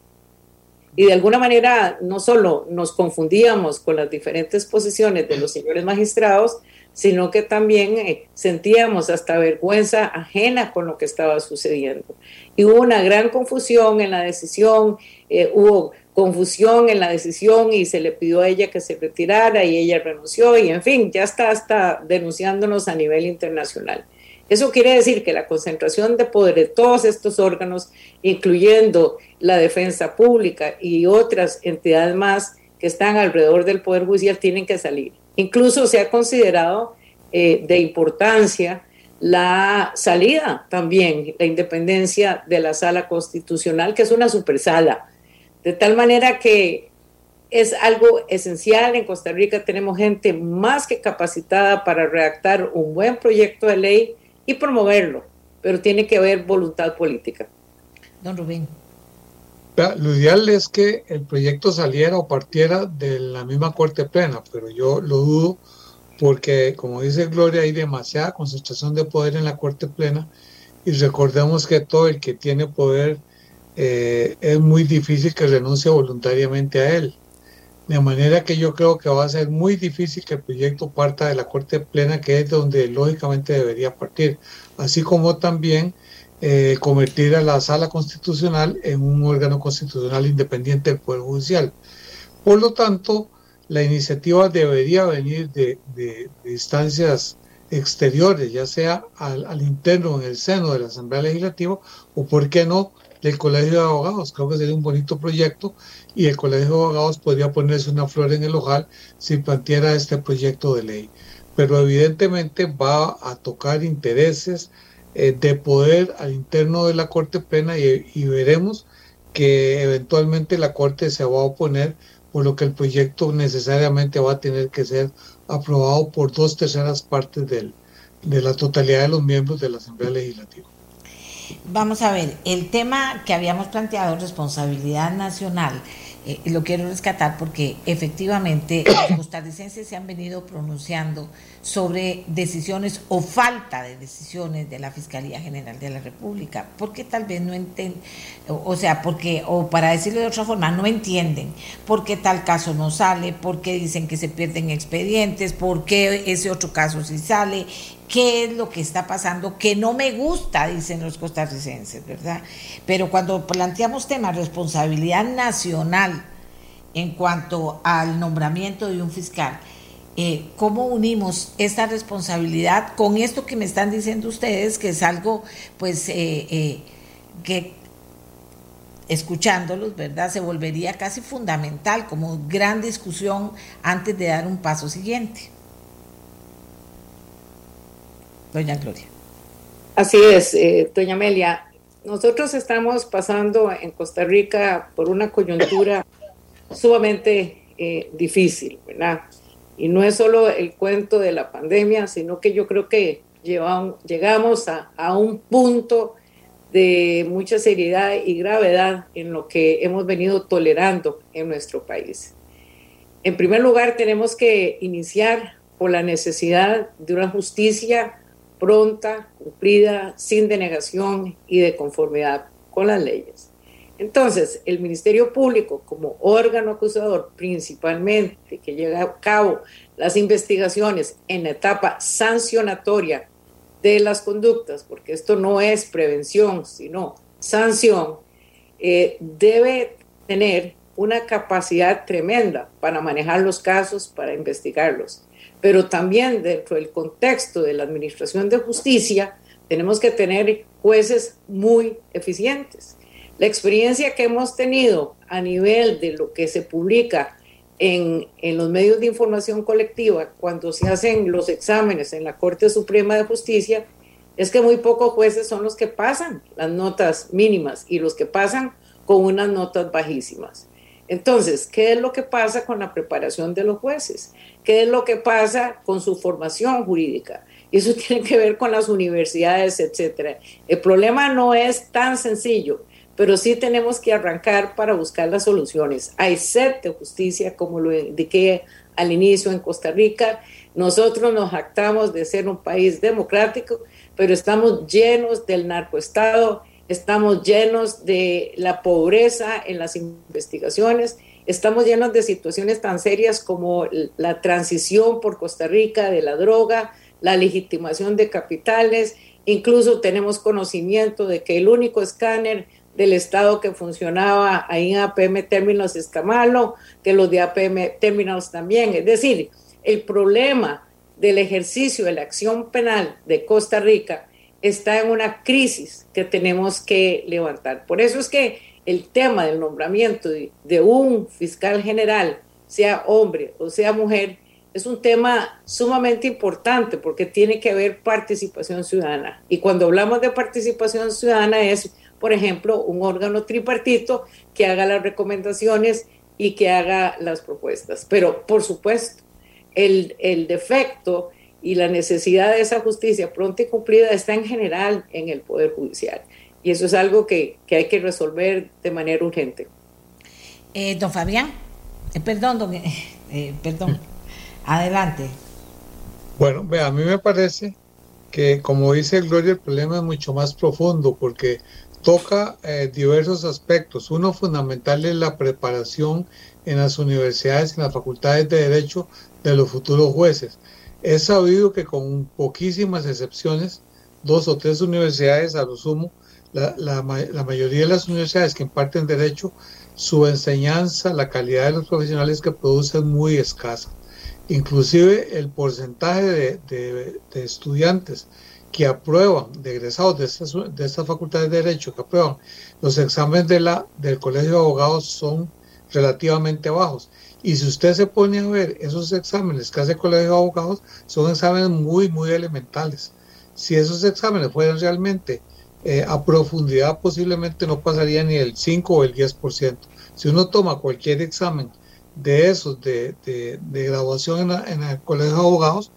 Y de alguna manera no solo nos confundíamos con las diferentes posiciones de los señores magistrados, sino que también eh, sentíamos hasta vergüenza ajena con lo que estaba sucediendo. Y hubo una gran confusión en la decisión, eh, hubo confusión en la decisión y se le pidió a ella que se retirara y ella renunció y en fin, ya está hasta denunciándonos a nivel internacional. Eso quiere decir que la concentración de poder de todos estos órganos, incluyendo la defensa pública y otras entidades más que están alrededor del Poder Judicial, tienen que salir. Incluso se ha considerado eh, de importancia la salida también, la independencia de la sala constitucional, que es una supersala, de tal manera que es algo esencial. En Costa Rica tenemos gente más que capacitada para redactar un buen proyecto de ley y promoverlo, pero tiene que haber voluntad política. Don Rubén. Lo ideal es que el proyecto saliera o partiera de la misma Corte Plena, pero yo lo dudo porque, como dice Gloria, hay demasiada concentración de poder en la Corte Plena y recordemos que todo el que tiene poder eh, es muy difícil que renuncie voluntariamente a él. De manera que yo creo que va a ser muy difícil que el proyecto parta de la Corte Plena, que es donde lógicamente debería partir, así como también eh, convertir a la Sala Constitucional en un órgano constitucional independiente del Poder Judicial. Por lo tanto, la iniciativa debería venir de, instancias exteriores, ya sea al, al, interno, en el seno de la Asamblea Legislativa, o por qué no, del Colegio de Abogados. Creo que sería un bonito proyecto y el Colegio de Abogados podría ponerse una flor en el ojal si planteara este proyecto de ley. Pero evidentemente va a tocar intereses eh, de poder al interno de la Corte Plena y, veremos que eventualmente la Corte se va a oponer, por lo que el proyecto necesariamente va a tener que ser aprobado por dos terceras partes del, de la totalidad de los miembros de la Asamblea Legislativa. Vamos a ver, el tema que habíamos planteado, responsabilidad nacional, eh, lo quiero rescatar porque efectivamente los costarricenses se han venido pronunciando sobre decisiones o falta de decisiones de la Fiscalía General de la República, porque tal vez no entienden, o sea, porque, o para decirlo de otra forma, no entienden por qué tal caso no sale, por qué dicen que se pierden expedientes, por qué ese otro caso sí sale, qué es lo que está pasando, que no me gusta, dicen los costarricenses, ¿verdad? Pero cuando planteamos temas de responsabilidad nacional en cuanto al nombramiento de un fiscal, eh, ¿cómo unimos esta responsabilidad con esto que me están diciendo ustedes, que es algo, pues, eh, eh, que escuchándolos, ¿verdad? Se volvería casi fundamental como gran discusión antes de dar un paso siguiente doña Gloria. Así es, eh, doña Amelia. Nosotros estamos pasando en Costa Rica por una coyuntura sumamente eh, difícil, ¿verdad? Y no es solo el cuento de la pandemia, sino que yo creo que llevamos, llegamos a, a un punto de mucha seriedad y gravedad en lo que hemos venido tolerando en nuestro país. En primer lugar, tenemos que iniciar por la necesidad de una justicia pronta, cumplida, sin denegación y de conformidad con las leyes. Entonces, el Ministerio Público, como órgano acusador principalmente, que lleva a cabo las investigaciones en etapa sancionatoria de las conductas, porque esto no es prevención, sino sanción, eh, debe tener una capacidad tremenda para manejar los casos, para investigarlos. Pero también dentro del contexto de la Administración de Justicia, tenemos que tener jueces muy eficientes la experiencia que hemos tenido a nivel de lo que se publica en, en, los medios de información colectiva cuando se hacen los exámenes en la Corte Suprema de Justicia es que muy pocos jueces son los que pasan las notas mínimas y los que pasan con unas notas bajísimas. Entonces, ¿qué es lo que pasa con la preparación de los jueces? ¿Qué es lo que pasa con su formación jurídica? Eso tiene que ver con las universidades, etcétera. El problema no es tan sencillo pero sí tenemos que arrancar para buscar las soluciones. Hay sed de justicia, como lo indiqué al inicio en Costa Rica. Nosotros nos jactamos de ser un país democrático, pero estamos llenos del narcoestado, estamos llenos de la pobreza en las investigaciones, estamos llenos de situaciones tan serias como la transición por Costa Rica de la droga, la legitimación de capitales, incluso tenemos conocimiento de que el único escáner del Estado que funcionaba ahí en APM Términos está malo, que los de APM Términos también. Es decir, el problema del ejercicio de la acción penal de Costa Rica está en una crisis que tenemos que levantar. Por eso es que el tema del nombramiento de, un fiscal general, sea hombre o sea mujer, es un tema sumamente importante porque tiene que haber participación ciudadana. Y cuando hablamos de participación ciudadana es por ejemplo, un órgano tripartito que haga las recomendaciones y que haga las propuestas. Pero, por supuesto, el, el defecto y la necesidad de esa justicia pronta y cumplida está en general en el Poder Judicial. Y eso es algo que, que hay que resolver de manera urgente. Eh, don Fabián, eh, perdón, don, eh, perdón, adelante. Bueno, a mí me parece que, como dice Gloria, el problema es mucho más profundo porque toca eh, diversos aspectos. Uno fundamental es la preparación en las universidades, en las facultades de derecho de los futuros jueces. Es sabido que con poquísimas excepciones, dos o tres universidades a lo sumo, la, la, mayoría de las universidades que imparten derecho, su enseñanza, la calidad de los profesionales que producen es muy escasa. Inclusive el porcentaje de, de, estudiantes que aprueban, de egresados de estas, de estas facultades de Derecho, que aprueban los exámenes de la, del Colegio de Abogados son relativamente bajos. Y si usted se pone a ver esos exámenes que hace el Colegio de Abogados, son exámenes muy, muy elementales. Si esos exámenes fueran realmente eh, a profundidad, posiblemente no pasaría ni el 5 o el 10%. Si uno toma cualquier examen de esos de, graduación en, el Colegio de Abogados,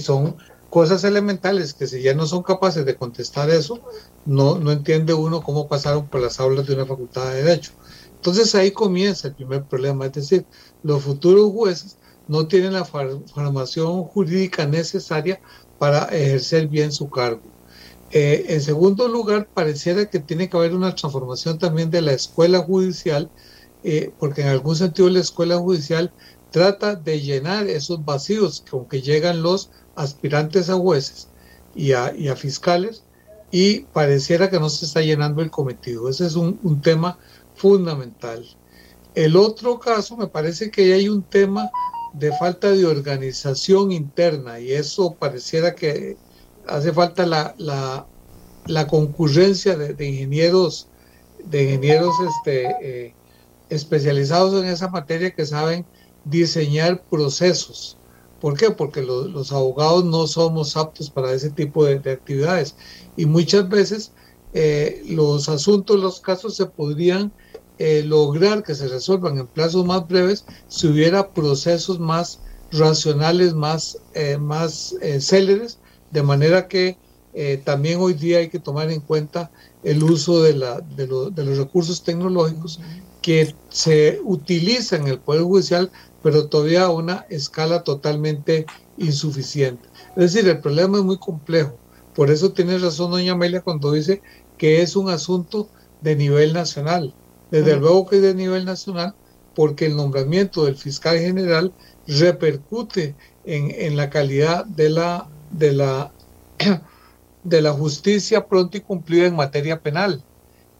son cosas elementales que si ya no son capaces de contestar eso, no, no entiende uno cómo pasaron por las aulas de una facultad de derecho. Entonces ahí comienza el primer problema, es decir, los futuros jueces no tienen la formación jurídica necesaria para ejercer bien su cargo. Eh, en segundo lugar, pareciera que tiene que haber una transformación también de la escuela judicial, eh, porque en algún sentido la escuela judicial trata de llenar esos vacíos con que llegan los aspirantes a jueces y a, fiscales y pareciera que no se está llenando el cometido. Ese es un, tema fundamental. El otro caso me parece que hay un tema de falta de organización interna y eso pareciera que hace falta la, la, la concurrencia de, ingenieros de ingenieros este, eh, especializados en esa materia que saben diseñar procesos ¿Por qué? Porque lo, los abogados no somos aptos para ese tipo de, de actividades y muchas veces eh, los asuntos, los casos se podrían eh, lograr que se resuelvan en plazos más breves si hubiera procesos más racionales, más, eh, más céleres, de manera que también hoy día hay que tomar en cuenta el uso de, la, de, de los recursos tecnológicos que se utilizan en el Poder Judicial, pero todavía a una escala totalmente insuficiente. Es decir, el problema es muy complejo. Por eso tiene razón doña Amelia cuando dice que es un asunto de nivel nacional. Desde luego que es de nivel nacional, porque el nombramiento del fiscal general repercute en, en la calidad de la, de, la, de la justicia pronta y cumplida en materia penal.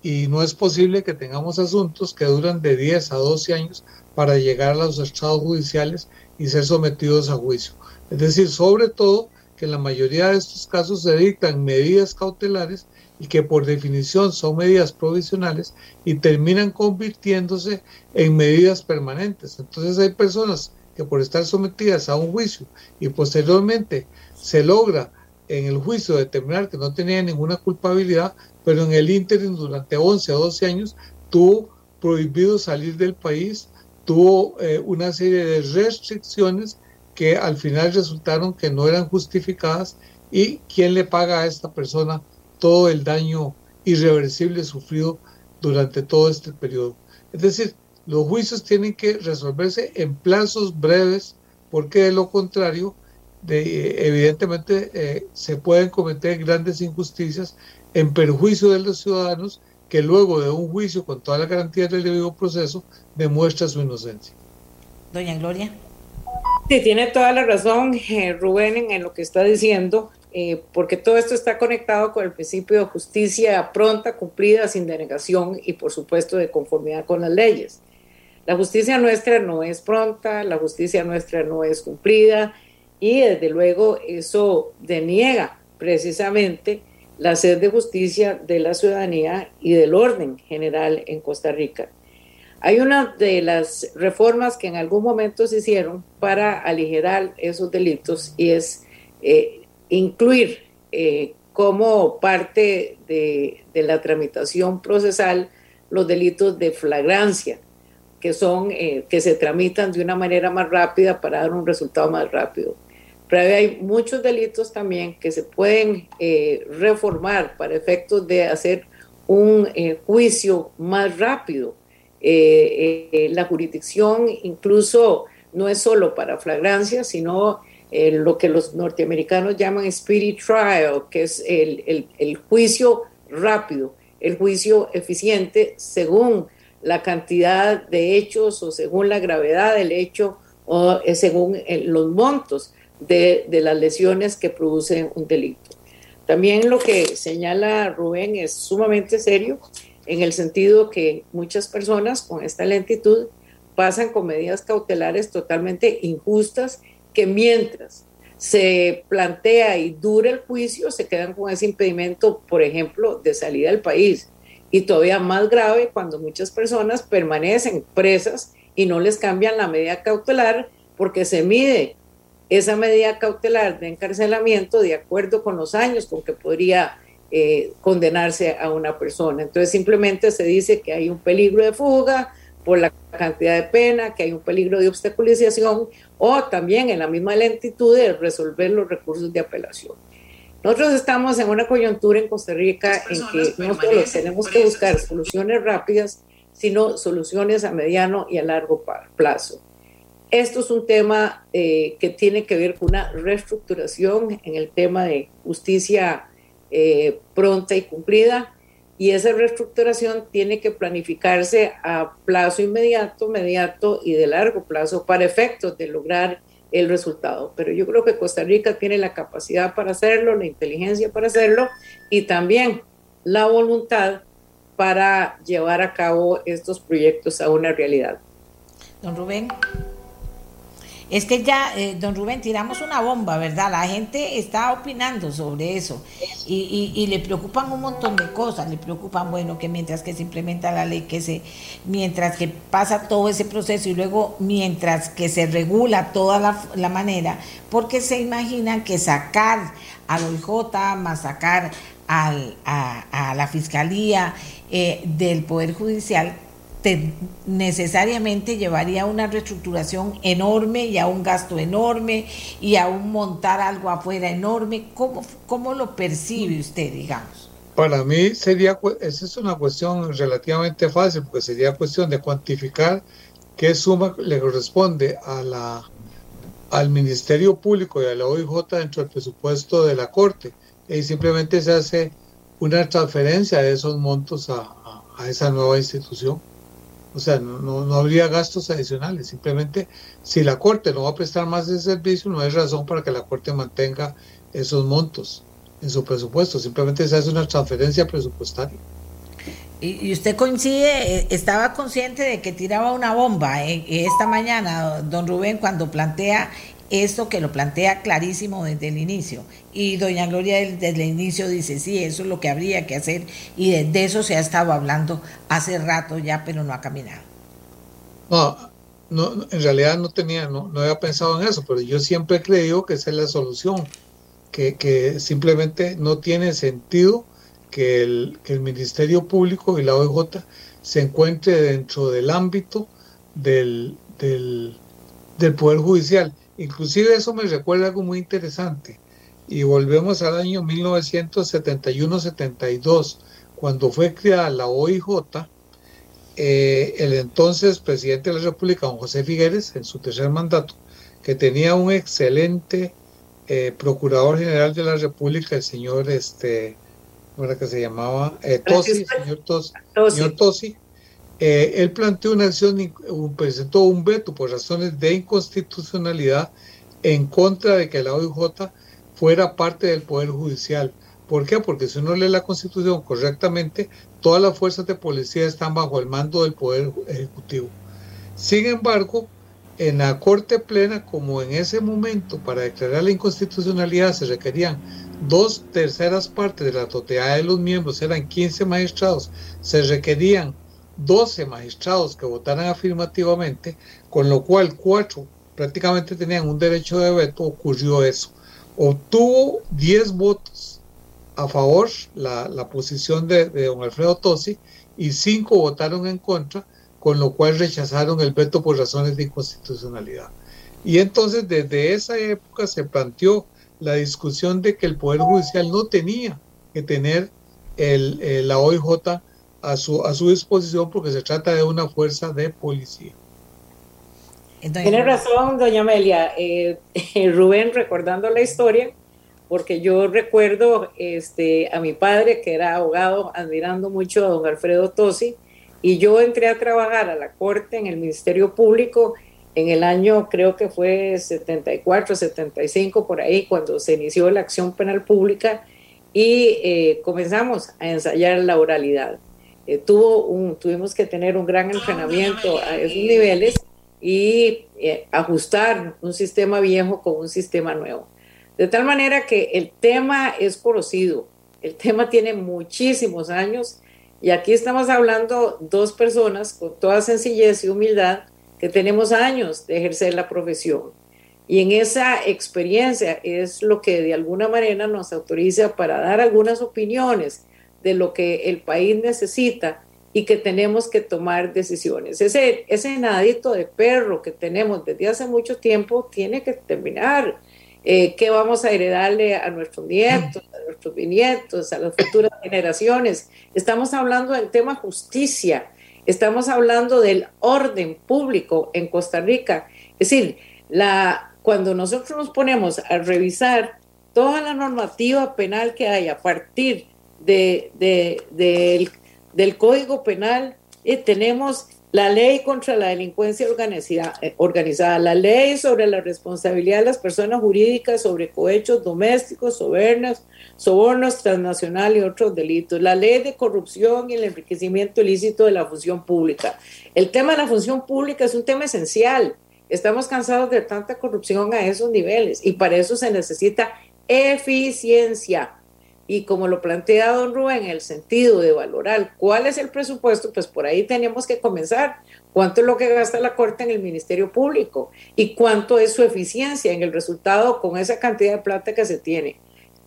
Y no es posible que tengamos asuntos que duran de 10 a 12 años para llegar a los estados judiciales y ser sometidos a juicio. Es decir, sobre todo que la mayoría de estos casos se dictan medidas cautelares y que por definición son medidas provisionales y terminan convirtiéndose en medidas permanentes. Entonces hay personas que por estar sometidas a un juicio y posteriormente se logra en el juicio determinar que no tenía ninguna culpabilidad, pero en el ínterin durante 11 o 12 años tuvo prohibido salir del país, tuvo eh, una serie de restricciones que al final resultaron que no eran justificadas y quién le paga a esta persona todo el daño irreversible sufrido durante todo este periodo. Es decir, los juicios tienen que resolverse en plazos breves porque de lo contrario, de, evidentemente eh, se pueden cometer grandes injusticias en perjuicio de los ciudadanos que luego de un juicio con toda la garantía del debido proceso demuestra su inocencia. Doña Gloria. Sí, tiene toda la razón eh, Rubén en lo que está diciendo, eh, porque todo esto está conectado con el principio de justicia pronta, cumplida, sin denegación y por supuesto de conformidad con las leyes. La justicia nuestra no es pronta, la justicia nuestra no es cumplida y desde luego eso deniega precisamente la sed de justicia de la ciudadanía y del orden general en Costa Rica. Hay una de las reformas que en algún momento se hicieron para aligerar esos delitos y es eh, incluir eh, como parte de, la tramitación procesal los delitos de flagrancia, que son eh, que se tramitan de una manera más rápida para dar un resultado más rápido. Pero hay muchos delitos también que se pueden reformar para efectos de hacer un juicio más rápido. Eh, eh, la jurisdicción incluso no es solo para flagrancia, sino eh, lo que los norteamericanos llaman spirit trial, que es el, juicio rápido, el juicio eficiente según la cantidad de hechos o según la gravedad del hecho o según los montos de, las lesiones que producen un delito. También lo que señala Rubén es sumamente serio en el sentido que muchas personas con esta lentitud pasan con medidas cautelares totalmente injustas que mientras se plantea y dura el juicio, se quedan con ese impedimento, por ejemplo, de salida del país. Y todavía más grave cuando muchas personas permanecen presas y no les cambian la medida cautelar porque se mide esa medida cautelar de encarcelamiento de acuerdo con los años con que podría eh, condenarse a una persona. Entonces simplemente se dice que hay un peligro de fuga por la cantidad de pena, que hay un peligro de obstaculización o también en la misma lentitud de resolver los recursos de apelación. Nosotros estamos en una coyuntura en Costa Rica en que no solo tenemos que buscar soluciones rápidas, sino soluciones a mediano y a largo plazo. Esto es un tema eh, que tiene que ver con una reestructuración en el tema de justicia eh, pronta y cumplida. Y esa reestructuración tiene que planificarse a plazo inmediato, inmediato y de largo plazo para efectos de lograr el resultado. Pero yo creo que Costa Rica tiene la capacidad para hacerlo, la inteligencia para hacerlo y también la voluntad para llevar a cabo estos proyectos a una realidad. Don Rubén. Es que ya, eh, don Rubén, tiramos una bomba, ¿verdad? La gente está opinando sobre eso y, le preocupan un montón de cosas. Le preocupan, bueno, que mientras que se implementa la ley, que se, mientras que pasa todo ese proceso y luego mientras que se regula toda la, manera, porque se imaginan que sacar al OIJ, más sacar al, a, la Fiscalía eh, del Poder Judicial, necesariamente llevaría a una reestructuración enorme y a un gasto enorme y a un montar algo afuera enorme. ¿Cómo, cómo lo percibe usted, digamos? Para mí sería, esa es una cuestión relativamente fácil, porque sería cuestión de cuantificar qué suma le corresponde a la, al Ministerio Público y a la OIJ dentro del presupuesto de la Corte. Y simplemente se hace una transferencia de esos montos a, a, esa nueva institución. O sea, no, no, habría gastos adicionales. Simplemente, si la Corte no va a prestar más de servicio, no hay razón para que la Corte mantenga esos montos en su presupuesto. Simplemente se hace una transferencia presupuestaria. Y usted coincide, eh, estaba consciente de que tiraba una bomba eh, esta mañana, don Rubén, cuando plantea esto que lo plantea clarísimo desde el inicio. Y doña Gloria desde el inicio dice, sí, eso es lo que habría que hacer. Y de, eso se ha estado hablando hace rato ya, pero no ha caminado. No, no en realidad no tenía, no, no había pensado en eso, pero yo siempre he creído que esa es la solución, que, que simplemente no tiene sentido que el, Ministerio Público y la OIJ se encuentre dentro del ámbito del, del, del Poder Judicial. Inclusive eso me recuerda algo muy interesante. Y volvemos al año 1971-72, cuando fue creada la OIJ, eh, el entonces presidente de la República, don José Figueres, en su tercer mandato, que tenía un excelente eh, procurador general de la República, el señor este, ¿cómo que se llamaba? Eh, Tosi, señor Tosi, Señor Tosi eh, él planteó una acción, presentó un veto por razones de inconstitucionalidad en contra de que la OIJ fuera parte del Poder Judicial. ¿Por qué? Porque si uno lee la Constitución correctamente, todas las fuerzas de policía están bajo el mando del Poder Ejecutivo. Sin embargo, en la Corte Plena, como en ese momento para declarar la inconstitucionalidad se requerían dos terceras partes de la totalidad de los miembros, eran 15 magistrados, se requerían 12 magistrados que votaran afirmativamente, con lo cual cuatro prácticamente tenían un derecho de veto, ocurrió eso. Obtuvo 10 votos a favor la, la posición de, de, don Alfredo Tosi y 5 votaron en contra, con lo cual rechazaron el veto por razones de inconstitucionalidad. Y entonces desde esa época se planteó la discusión de que el Poder Judicial no tenía que tener el, el, la OIJ a su, a su disposición porque se trata de una fuerza de policía. Tiene razón, doña Amelia. Eh, Rubén, recordando la historia, porque yo recuerdo este, a mi padre, que era abogado, admirando mucho a don Alfredo Tosi, y yo entré a trabajar a la Corte en el Ministerio Público en el año, creo que fue 74, 75, por ahí, cuando se inició la acción penal pública y eh, comenzamos a ensayar la oralidad. Eh, tuvo un, tuvimos que tener un gran entrenamiento a esos niveles y eh, ajustar un sistema viejo con un sistema nuevo. De tal manera que el tema es conocido, el tema tiene muchísimos años y aquí estamos hablando dos personas con toda sencillez y humildad que tenemos años de ejercer la profesión. Y en esa experiencia es lo que de alguna manera nos autoriza para dar algunas opiniones de lo que el país necesita y que tenemos que tomar decisiones. Ese, ese nadito de perro que tenemos desde hace mucho tiempo tiene que terminar. Eh, ¿Qué vamos a heredarle a nuestros nietos, a nuestros bisnietos, a las futuras generaciones? Estamos hablando del tema justicia, estamos hablando del orden público en Costa Rica. Es decir, la, cuando nosotros nos ponemos a revisar toda la normativa penal que hay a partir de, del, Código Penal y tenemos la ley contra la delincuencia organizada, eh, organizada, la ley sobre la responsabilidad de las personas jurídicas sobre cohechos domésticos, sobornos, sobornos transnacional y otros delitos, la ley de corrupción y el enriquecimiento ilícito de la función pública. El tema de la función pública es un tema esencial. Estamos cansados de tanta corrupción a esos niveles y para eso se necesita eficiencia y como lo plantea don Rubén, el sentido de valorar cuál es el presupuesto, pues por ahí tenemos que comenzar. ¿Cuánto es lo que gasta la Corte en el Ministerio Público? ¿Y cuánto es su eficiencia en el resultado con esa cantidad de plata que se tiene?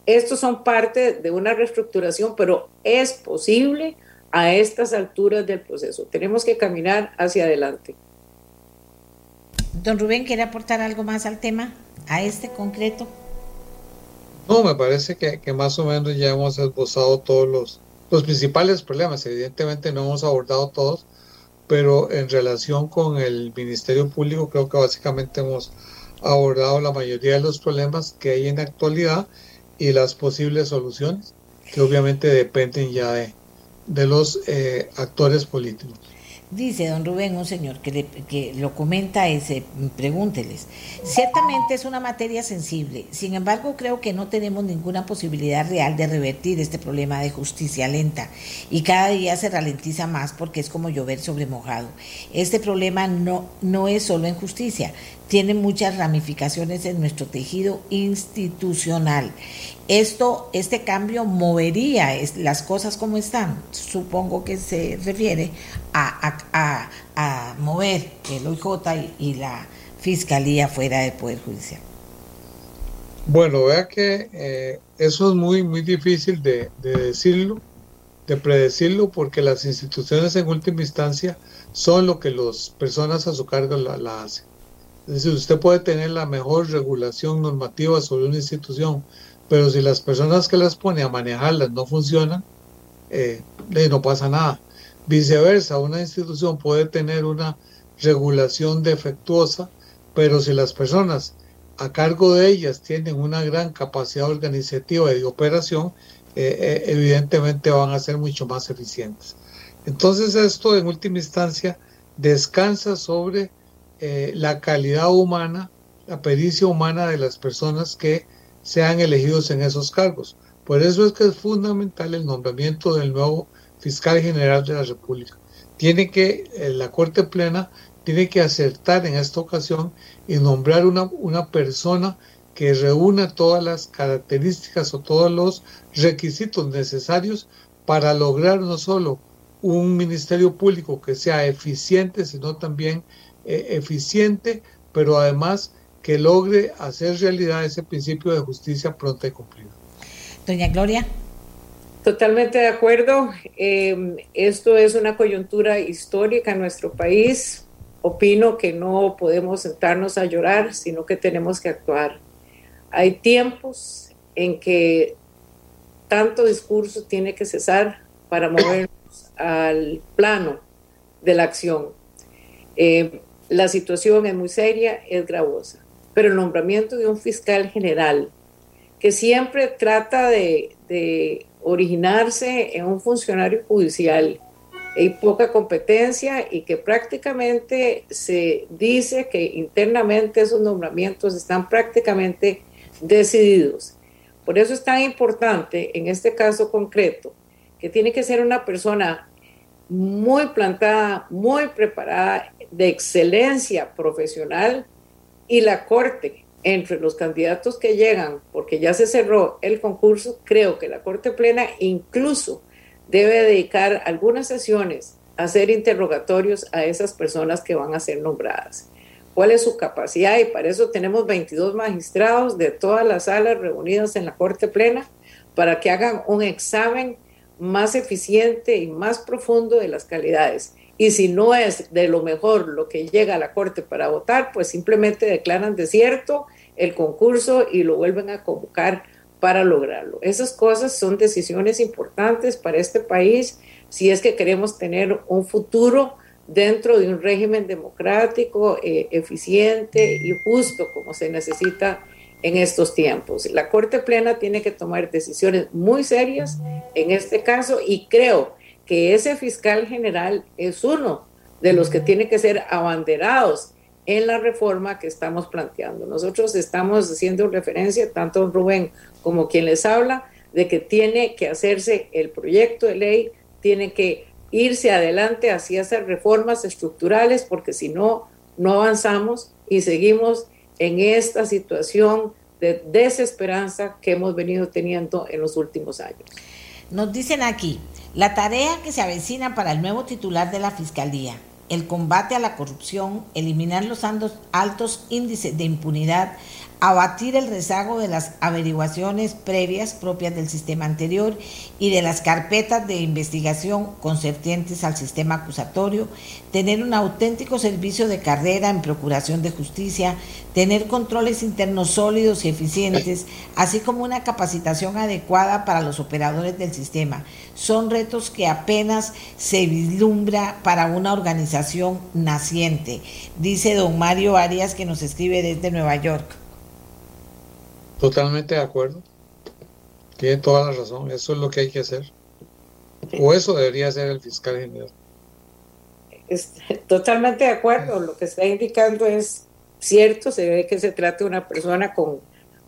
Estos son parte de una reestructuración, pero es posible a estas alturas del proceso. Tenemos que caminar hacia adelante. Don Rubén, ¿quiere aportar algo más al tema, a este concreto? No, me parece que, que más o menos ya hemos esbozado todos los, los principales problemas. Evidentemente no hemos abordado todos, pero en relación con el Ministerio Público creo que básicamente hemos abordado la mayoría de los problemas que hay en la actualidad y las posibles soluciones, que obviamente dependen ya de, de los eh, actores políticos. Dice don Rubén, un señor que, que lo comenta ese, pregúnteles. Ciertamente es una materia sensible, sin embargo creo que no tenemos ninguna posibilidad real de revertir este problema de justicia lenta y cada día se ralentiza más porque es como llover sobre mojado. Este problema no, no es solo en justicia, tiene muchas ramificaciones en nuestro tejido institucional esto, este cambio movería las cosas como están. Supongo que se refiere a, mover el OIJ y, la Fiscalía fuera del Poder Judicial. Bueno, vea que eh, eso es muy, muy difícil de, decirlo, de predecirlo, porque las instituciones en última instancia son lo que las personas a su cargo la, la hacen. Es decir, usted puede tener la mejor regulación normativa sobre una institución, pero si las personas que las pone a manejarlas no funcionan, eh, no pasa nada. Viceversa, una institución puede tener una regulación defectuosa, pero si las personas a cargo de ellas tienen una gran capacidad organizativa y de operación, eh, eh, evidentemente van a ser mucho más eficientes. Entonces esto en última instancia descansa sobre la calidad humana, la pericia humana de las personas que sean elegidos en esos cargos. Por eso es que es fundamental el nombramiento del nuevo fiscal general de la República. Tiene que, eh, la Corte Plena tiene que acertar en esta ocasión y nombrar una, una persona que reúna todas las características o todos los requisitos necesarios para lograr no solo un ministerio público que sea eficiente, sino también eh, eficiente, pero además que logre hacer realidad ese principio de justicia pronta y cumplida. Doña Gloria. Totalmente de acuerdo. Em, esto es una coyuntura histórica en nuestro país. Opino que no podemos sentarnos a llorar, sino que tenemos que actuar. Hay tiempos en que tanto discurso tiene que cesar para movernos al plano de la acción. Em, la situación es muy seria, es gravosa pero el nombramiento de un fiscal general que siempre trata de, originarse en un funcionario judicial hay poca competencia y que prácticamente se dice que internamente esos nombramientos están prácticamente decididos. Por eso es tan importante en este caso concreto que tiene que ser una persona muy plantada, muy preparada, de excelencia profesional y la Corte entre los candidatos que llegan, porque ya se cerró el concurso, creo que la Corte Plena incluso debe dedicar algunas sesiones a hacer interrogatorios a esas personas que van a ser nombradas. ¿Cuál es su capacidad? Y para eso tenemos 22 magistrados de todas las salas reunidas en la Corte Plena para que hagan un examen más eficiente y más profundo de las calidades y si no es de lo mejor lo que llega a la Corte para votar, pues simplemente declaran desierto el concurso y lo vuelven a convocar para lograrlo. Esas cosas son decisiones importantes para este país si es que queremos tener un futuro dentro de un régimen democrático, eh, eficiente y justo como se necesita en estos tiempos. La Corte Plena tiene que tomar decisiones muy serias en este caso y creo que ese fiscal general es uno de los que tiene que ser abanderados en la reforma que estamos planteando. Nosotros estamos haciendo referencia, tanto Rubén como quien les habla, de que tiene que hacerse el proyecto de ley, tiene que irse adelante hacia esas reformas estructurales, porque si no, no avanzamos y seguimos en esta situación de desesperanza que hemos venido teniendo en los últimos años. Nos dicen aquí, la tarea que se avecina para el nuevo titular de la Fiscalía, el combate a la corrupción, eliminar los altos índices de impunidad, abatir el rezago de las averiguaciones previas propias del sistema anterior y de las carpetas de investigación concernientes al sistema acusatorio, tener un auténtico servicio de carrera en procuración de justicia, tener controles internos sólidos y eficientes, así como una capacitación adecuada para los operadores del sistema. Son retos que apenas se vislumbra para una organización naciente, dice don Mario Arias que nos escribe desde Nueva York. Totalmente de acuerdo. Tiene toda la razón. Eso es lo que hay que hacer. O eso debería ser el fiscal general. totalmente de acuerdo. Lo que está indicando es cierto. Se ve que se trata de una persona con,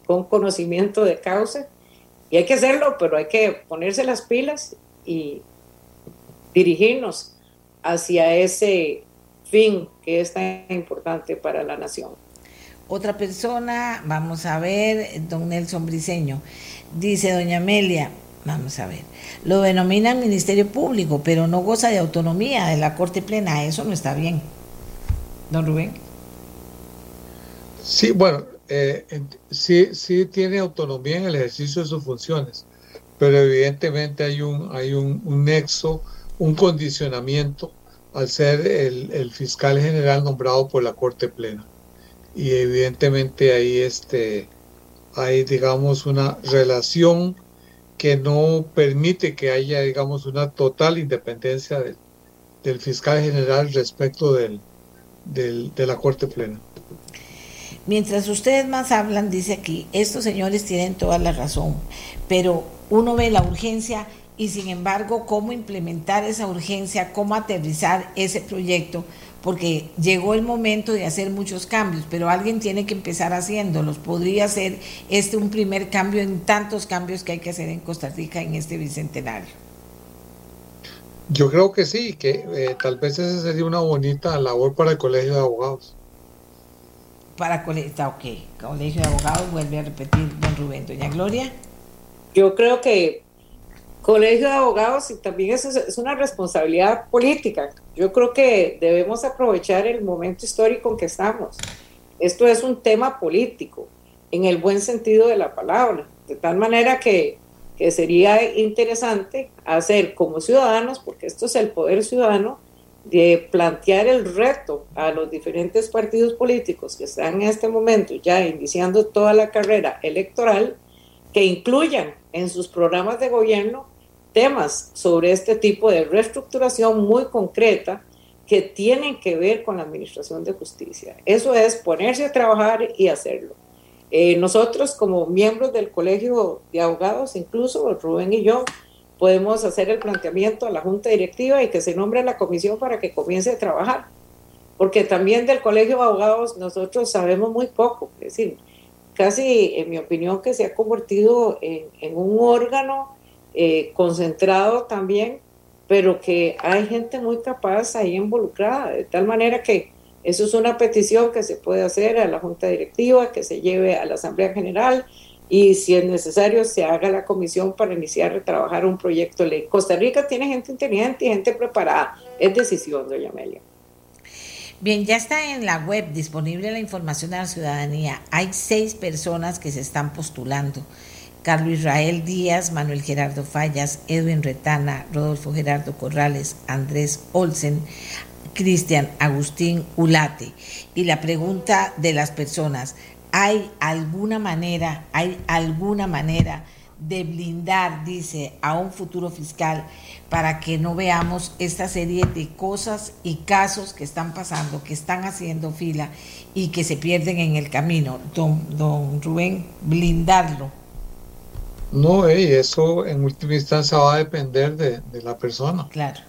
con conocimiento de causa. Y hay que hacerlo, pero hay que ponerse las pilas y dirigirnos hacia ese fin que es tan importante para la nación. Otra persona, vamos a ver, don Nelson Briseño, dice doña Amelia, vamos a ver, lo denomina Ministerio Público, pero no goza de autonomía de la Corte Plena, eso no está bien. Don Rubén. Sí, bueno, eh, sí, sí tiene autonomía en el ejercicio de sus funciones, pero evidentemente hay un, hay un, nexo, un condicionamiento al ser el fiscal general nombrado por la Corte Plena y evidentemente ahí este, hay, digamos, una relación que no permite que haya, digamos, una total independencia del fiscal general respecto del, de la Corte Plena. Mientras ustedes más hablan, dice aquí, estos señores tienen toda la razón, pero uno ve la urgencia y sin embargo cómo implementar esa urgencia, cómo aterrizar ese proyecto, porque llegó el momento de hacer muchos cambios, pero alguien tiene que empezar haciéndolos. Podría ser este un primer cambio en tantos cambios que hay que hacer en Costa Rica en este bicentenario. Yo creo que sí, que eh, tal vez esa sería una bonita labor para el Colegio de Abogados. Para colegio, ok, Colegio de Abogados, vuelve a repetir don Rubén, doña Gloria. Yo creo que Colegio de Abogados y también eso es una responsabilidad política. Yo creo que debemos aprovechar el momento histórico en que estamos. Esto es un tema político, en el buen sentido de la palabra, de tal manera que, que sería interesante hacer como ciudadanos, porque esto es el poder ciudadano, de plantear el reto a los diferentes partidos políticos que están en este momento ya iniciando toda la carrera electoral, que incluyan en sus programas de gobierno temas sobre este tipo de reestructuración muy concreta que tienen que ver con la administración de justicia. Eso es ponerse a trabajar y hacerlo. Eh, nosotros como miembros del Colegio de Abogados, incluso Rubén y yo, podemos hacer el planteamiento a la Junta Directiva y que se nombre la comisión para que comience a trabajar. Porque también del Colegio de Abogados nosotros sabemos muy poco. Es decir, casi, en mi opinión, que se ha convertido en, en un órgano eh, concentrado también, pero que hay gente muy capaz ahí involucrada, de tal manera que eso es una petición que se puede hacer a la Junta Directiva, que se lleve a la Asamblea General y si es necesario se haga la comisión para iniciar a trabajar un proyecto de ley. Costa Rica tiene gente inteligente y gente preparada. Es decisión, doña Amelia. Bien, ya está en la web disponible la información a la ciudadanía. Hay seis personas que se están postulando. Carlos Israel Díaz, Manuel Gerardo Fallas, Edwin Retana, Rodolfo Gerardo Corrales, Andrés Olsen, Cristian Agustín Ulate. Y la pregunta de las personas, ¿hay alguna manera, hay alguna manera de blindar, dice, a un futuro fiscal para que no veamos esta serie de cosas y casos que están pasando, que están haciendo fila y que se pierden en el camino? Don, don Rubén, blindarlo. No, y eso en última instancia va a depender de, la persona. Claro.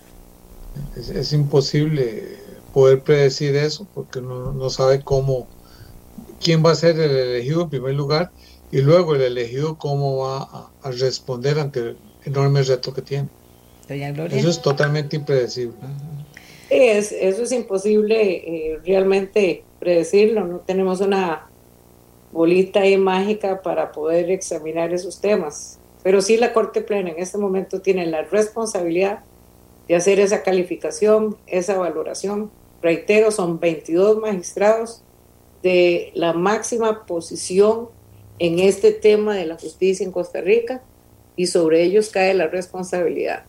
Es, imposible poder predecir eso porque uno no sabe cómo, quién va a ser el elegido en primer lugar y luego el elegido cómo va a, responder ante el enorme reto que tiene. Eso es totalmente impredecible. es, eso es imposible eh, realmente predecirlo. No tenemos una bolita y mágica para poder examinar esos temas. Pero sí la Corte Plena en este momento tiene la responsabilidad de hacer esa calificación, esa valoración. Reitero, son 22 magistrados de la máxima posición en este tema de la justicia en Costa Rica y sobre ellos cae la responsabilidad.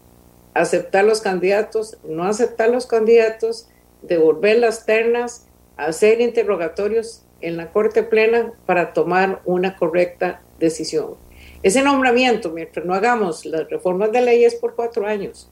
Aceptar los candidatos, no aceptar los candidatos, devolver las ternas, hacer interrogatorios en la Corte Plena para tomar una correcta decisión. Ese nombramiento, mientras no hagamos las reformas de ley, es por cuatro años.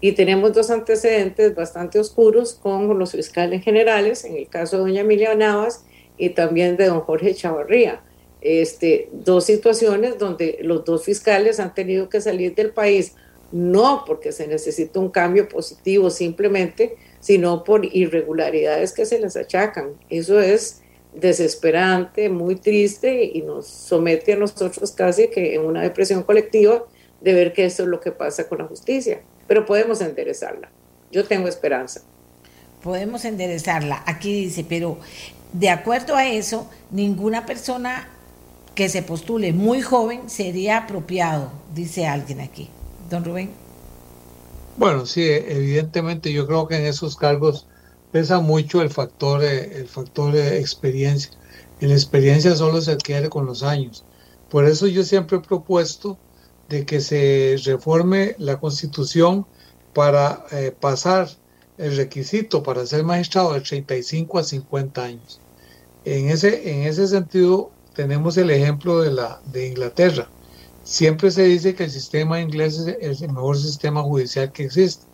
Y tenemos dos antecedentes bastante oscuros con los fiscales generales, en el caso de doña Emilia Navas y también de don Jorge Chavarría. Este, dos situaciones donde los dos fiscales han tenido que salir del país, no porque se necesita un cambio positivo simplemente, sino por irregularidades que se les achacan. Eso es desesperante, muy triste y nos somete a nosotros casi que en una depresión colectiva de ver que eso es lo que pasa con la justicia. Pero podemos enderezarla. Yo tengo esperanza. Podemos enderezarla. Aquí dice, pero de acuerdo a eso, ninguna persona que se postule muy joven sería apropiado, dice alguien aquí. Don Rubén. Bueno, sí, evidentemente yo creo que en esos cargos pesa mucho el factor, eh, el factor de experiencia. Y la experiencia solo se adquiere con los años. Por eso yo siempre he propuesto de que se reforme la constitución para eh, pasar el requisito para ser magistrado de 35 a 50 años. En ese, en ese sentido, tenemos el ejemplo de, la, de Inglaterra. Siempre se dice que el sistema inglés es el mejor sistema judicial que existe.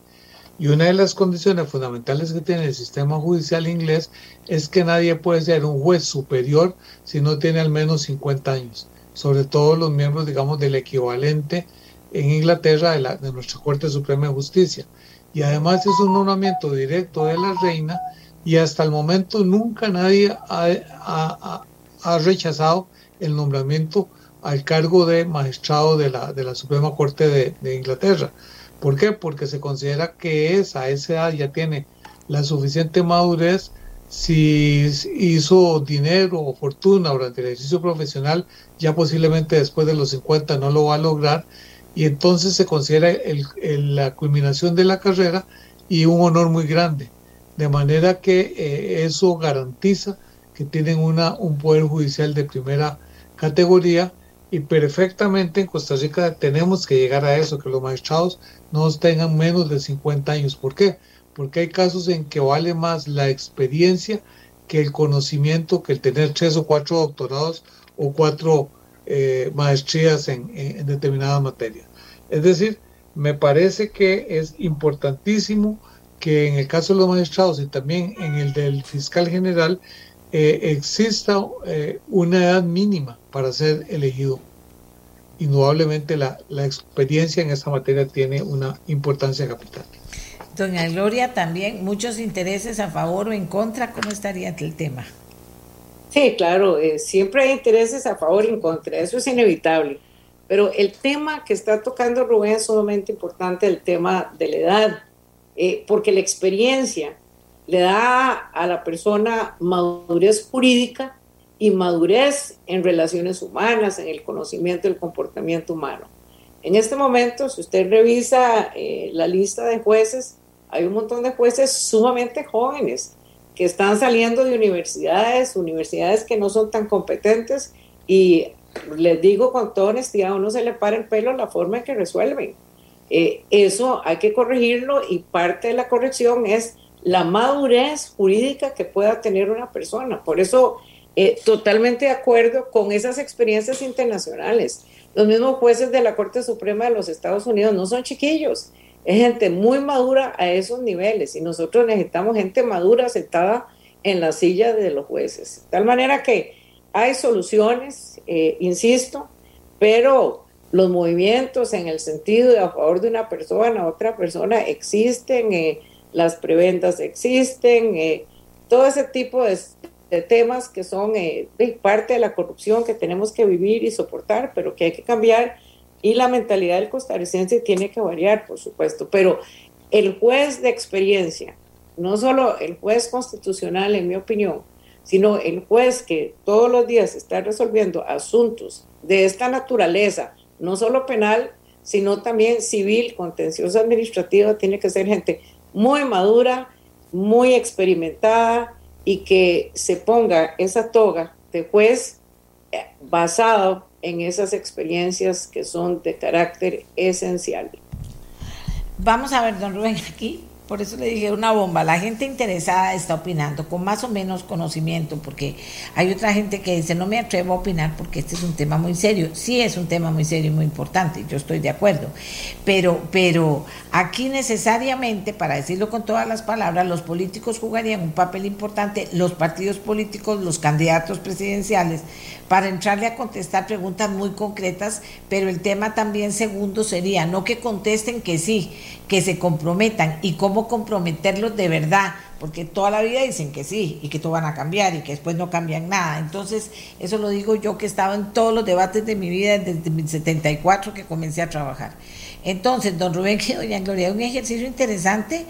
Y una de las condiciones fundamentales que tiene el sistema judicial inglés es que nadie puede ser un juez superior si no tiene al menos 50 años, sobre todo los miembros, digamos, del equivalente en Inglaterra de, nuestra Corte Suprema de Justicia. Y además es un nombramiento directo de la reina y hasta el momento nunca nadie ha, ha, rechazado el nombramiento al cargo de magistrado de la, de la Suprema Corte de Inglaterra. ¿Por qué? Porque se considera que es, a esa edad ya tiene la suficiente madurez. Si hizo dinero o fortuna durante el ejercicio profesional, ya posiblemente después de los 50 no lo va a lograr. Y entonces se considera la culminación de la carrera y un honor muy grande. De manera que eh, eso garantiza que tienen una, un poder judicial de primera categoría y perfectamente en Costa Rica tenemos que llegar a eso, que los magistrados no tengan menos de 50 años. ¿Por qué? Porque hay casos en que vale más la experiencia que el conocimiento, que el tener tres o cuatro doctorados o cuatro eh, maestrías en, determinada materia. Es decir, me parece que es importantísimo que en el caso de los magistrados y también en el del fiscal general eh, exista eh, una edad mínima para ser elegido indudablemente la, la experiencia en esta materia tiene una importancia capital. Doña Gloria, también muchos intereses a favor o en contra, ¿cómo estaría el tema? Sí, claro, eh, siempre hay intereses a favor y en contra, eso es inevitable. Pero el tema que está tocando Rubén es sumamente importante, el tema de la edad, eh, porque la experiencia le da a la persona madurez jurídica y madurez en relaciones humanas, en el conocimiento del comportamiento humano. En este momento, si usted revisa eh, la lista de jueces, hay un montón de jueces sumamente jóvenes que están saliendo de universidades, universidades que no son tan competentes y les digo con toda honestidad, a uno se le para el pelo la forma en que resuelven. Eh, eso hay que corregirlo y parte de la corrección es la madurez jurídica que pueda tener una persona. Por eso eh, totalmente de acuerdo con esas experiencias internacionales. Los mismos jueces de la Corte Suprema de los Estados Unidos no son chiquillos, es gente muy madura a esos niveles y nosotros necesitamos gente madura sentada en la silla de los jueces. De tal manera que hay soluciones, eh, insisto, pero los movimientos en el sentido de a favor de una persona, a otra persona, existen, eh, las preventas existen, todo ese tipo de, de temas que son eh, parte de la corrupción que tenemos que vivir y soportar, pero que hay que cambiar y la mentalidad del costarricense tiene que variar, por supuesto, pero el juez de experiencia, no solo el juez constitucional, en mi opinión, sino el juez que todos los días está resolviendo asuntos de esta naturaleza, no solo penal, sino también civil, contencioso administrativo, tiene que ser gente muy madura, muy experimentada, y que se ponga esa toga de juez eh, basado en esas experiencias que son de carácter esencial. Vamos a ver, don Rubén, aquí por eso le dije una bomba. La gente interesada está opinando con más o menos conocimiento, porque hay otra gente que dice, no me atrevo a opinar porque este es un tema muy serio. Sí es un tema muy serio y muy importante, yo estoy de acuerdo. Pero, pero aquí necesariamente, para decirlo con todas las palabras, los políticos jugarían un papel importante, los partidos políticos, los candidatos presidenciales, para entrarle a contestar preguntas muy concretas, pero el tema también segundo sería no que contesten que sí, que se comprometan y cómo comprometerlos de verdad, porque toda la vida dicen que sí y que todo van a cambiar y que después no cambian nada. Entonces, eso lo digo yo que he estado en todos los debates de mi vida desde el 74 que comencé a trabajar. Entonces, don Rubén y doña Gloria, un ejercicio interesante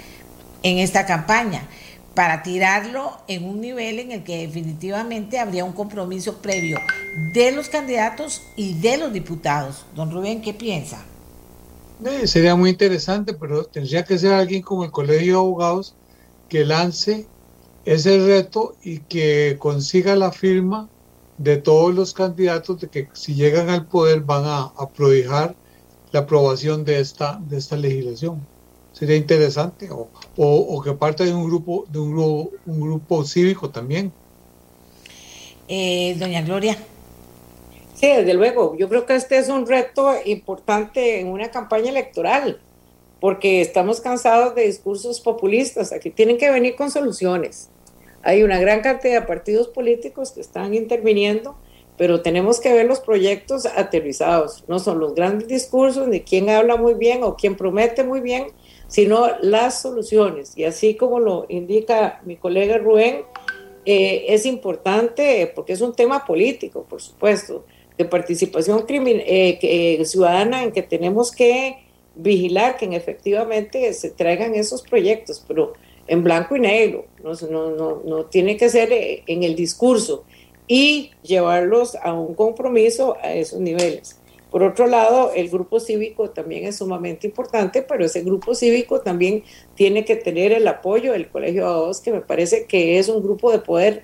en esta campaña para tirarlo en un nivel en el que definitivamente habría un compromiso previo de los candidatos y de los diputados. Don Rubén, ¿qué piensa? Eh, sería muy interesante, pero tendría que ser alguien como el Colegio de Abogados que lance ese reto y que consiga la firma de todos los candidatos de que si llegan al poder van a, a prohijar la aprobación de esta, de esta legislación sería interesante, o, o, que parte de un grupo, de un grupo, un grupo cívico también. Eh, doña Gloria. Sí, desde luego. Yo creo que este es un reto importante en una campaña electoral, porque estamos cansados de discursos populistas. Aquí tienen que venir con soluciones. Hay una gran cantidad de partidos políticos que están interviniendo, pero tenemos que ver los proyectos aterrizados. No son los grandes discursos ni quién habla muy bien o quién promete muy bien, sino las soluciones. Y así como lo indica mi colega Rubén, eh, es importante, porque es un tema político, por supuesto, de participación eh, eh, ciudadana en que tenemos que vigilar que efectivamente se traigan esos proyectos, pero en blanco y negro, no, no, no, no tiene que ser en el discurso y llevarlos a un compromiso a esos niveles. Por otro lado, el grupo cívico también es sumamente importante, pero ese grupo cívico también tiene que tener el apoyo del Colegio de Abogados, que me parece que es un grupo de poder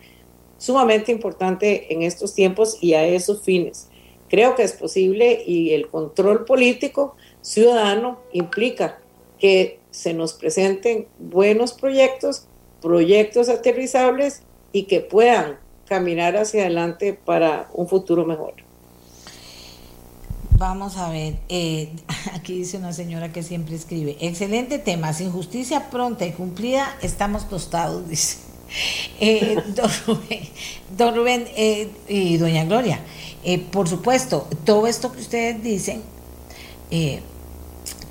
sumamente importante en estos tiempos y a esos fines. Creo que es posible y el control político ciudadano implica que se nos presenten buenos proyectos, proyectos aterrizables y que puedan caminar hacia adelante para un futuro mejor. Vamos a ver, eh, aquí dice una señora que siempre escribe, excelente tema, sin justicia pronta y cumplida, estamos tostados, dice. Eh, don Rubén, eh, y doña Gloria, por supuesto, todo esto que ustedes dicen,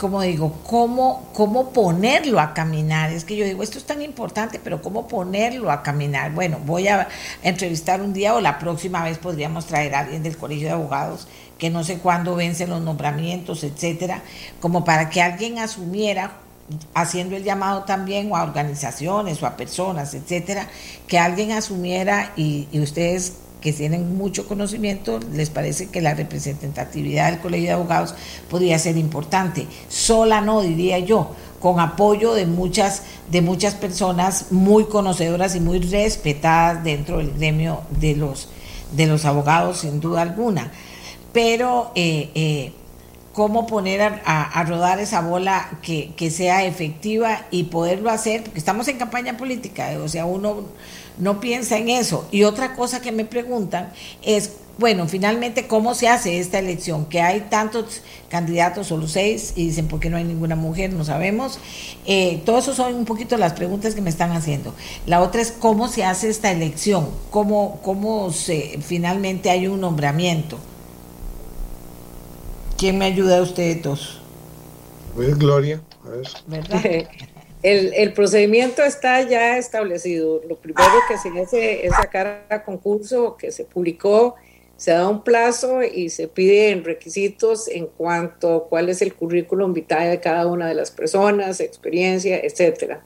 como digo, ¿cómo, cómo ponerlo a caminar. Es que yo digo, esto es tan importante, pero ¿cómo ponerlo a caminar? Bueno, voy a entrevistar un día o la próxima vez podríamos traer a alguien del Colegio de Abogados que no sé cuándo vencen los nombramientos, etcétera, como para que alguien asumiera haciendo el llamado también a organizaciones o a personas, etcétera, que alguien asumiera y, ustedes que tienen mucho conocimiento, les parece que la representatividad del Colegio de Abogados podría ser importante. Sola no, diría yo, con apoyo de muchas, de muchas personas muy conocedoras y muy respetadas dentro del gremio de los, de los abogados, sin duda alguna pero eh, eh, cómo poner a, rodar esa bola que, sea efectiva y poderlo hacer, porque estamos en campaña política, o sea, uno no piensa en eso. Y otra cosa que me preguntan es, bueno, finalmente, ¿cómo se hace esta elección? Que hay tantos candidatos, solo seis, y dicen, ¿por qué no hay ninguna mujer? No sabemos. Eh, todo eso son un poquito las preguntas que me están haciendo. La otra es, ¿cómo se hace esta elección? ¿Cómo, cómo se, finalmente hay un nombramiento? ¿Quién me ayuda a ustedes dos? Pues Gloria. El, procedimiento está ya establecido. Lo primero que se hace es sacar a concurso que se publicó, se da un plazo y se piden requisitos en cuanto a cuál es el currículum vitae de cada una de las personas, experiencia, etcétera.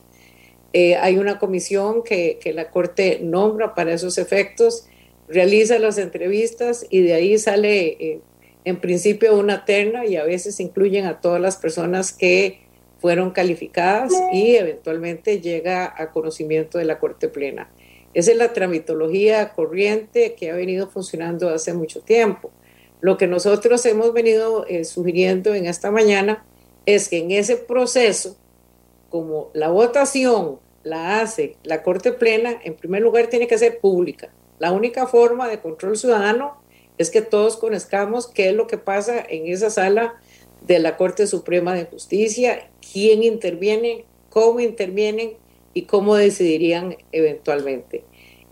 Eh, hay una comisión que, la Corte nombra para esos efectos, realiza las entrevistas y de ahí sale eh, en principio una terna y a veces incluyen a todas las personas que fueron calificadas y eventualmente llega a conocimiento de la Corte Plena. Esa es la tramitología corriente que ha venido funcionando hace mucho tiempo. Lo que nosotros hemos venido eh, sugiriendo en esta mañana es que en ese proceso, como la votación la hace la Corte Plena, en primer lugar tiene que ser pública. La única forma de control ciudadano es que todos conozcamos qué es lo que pasa en esa sala de la Corte Suprema de Justicia, quién interviene, cómo intervienen y cómo decidirían eventualmente.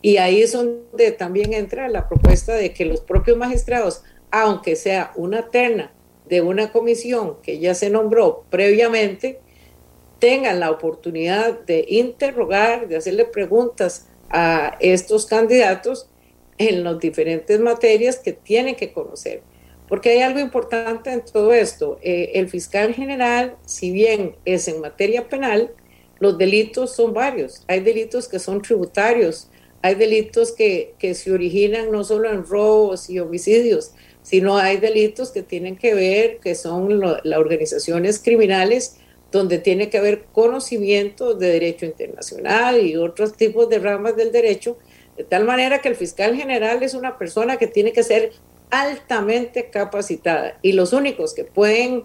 Y ahí es donde también entra la propuesta de que los propios magistrados, aunque sea una terna de una comisión que ya se nombró previamente, tengan la oportunidad de interrogar, de hacerle preguntas a estos candidatos en las diferentes materias que tienen que conocer. Porque hay algo importante en todo esto. Eh, el fiscal general, si bien es en materia penal, los delitos son varios. Hay delitos que son tributarios, hay delitos que, que se originan no solo en robos y homicidios, sino hay delitos que tienen que ver, que son las organizaciones criminales, donde tiene que haber conocimiento de derecho internacional y otros tipos de ramas del derecho, de tal manera que el fiscal general es una persona que tiene que ser altamente capacitada y los únicos que pueden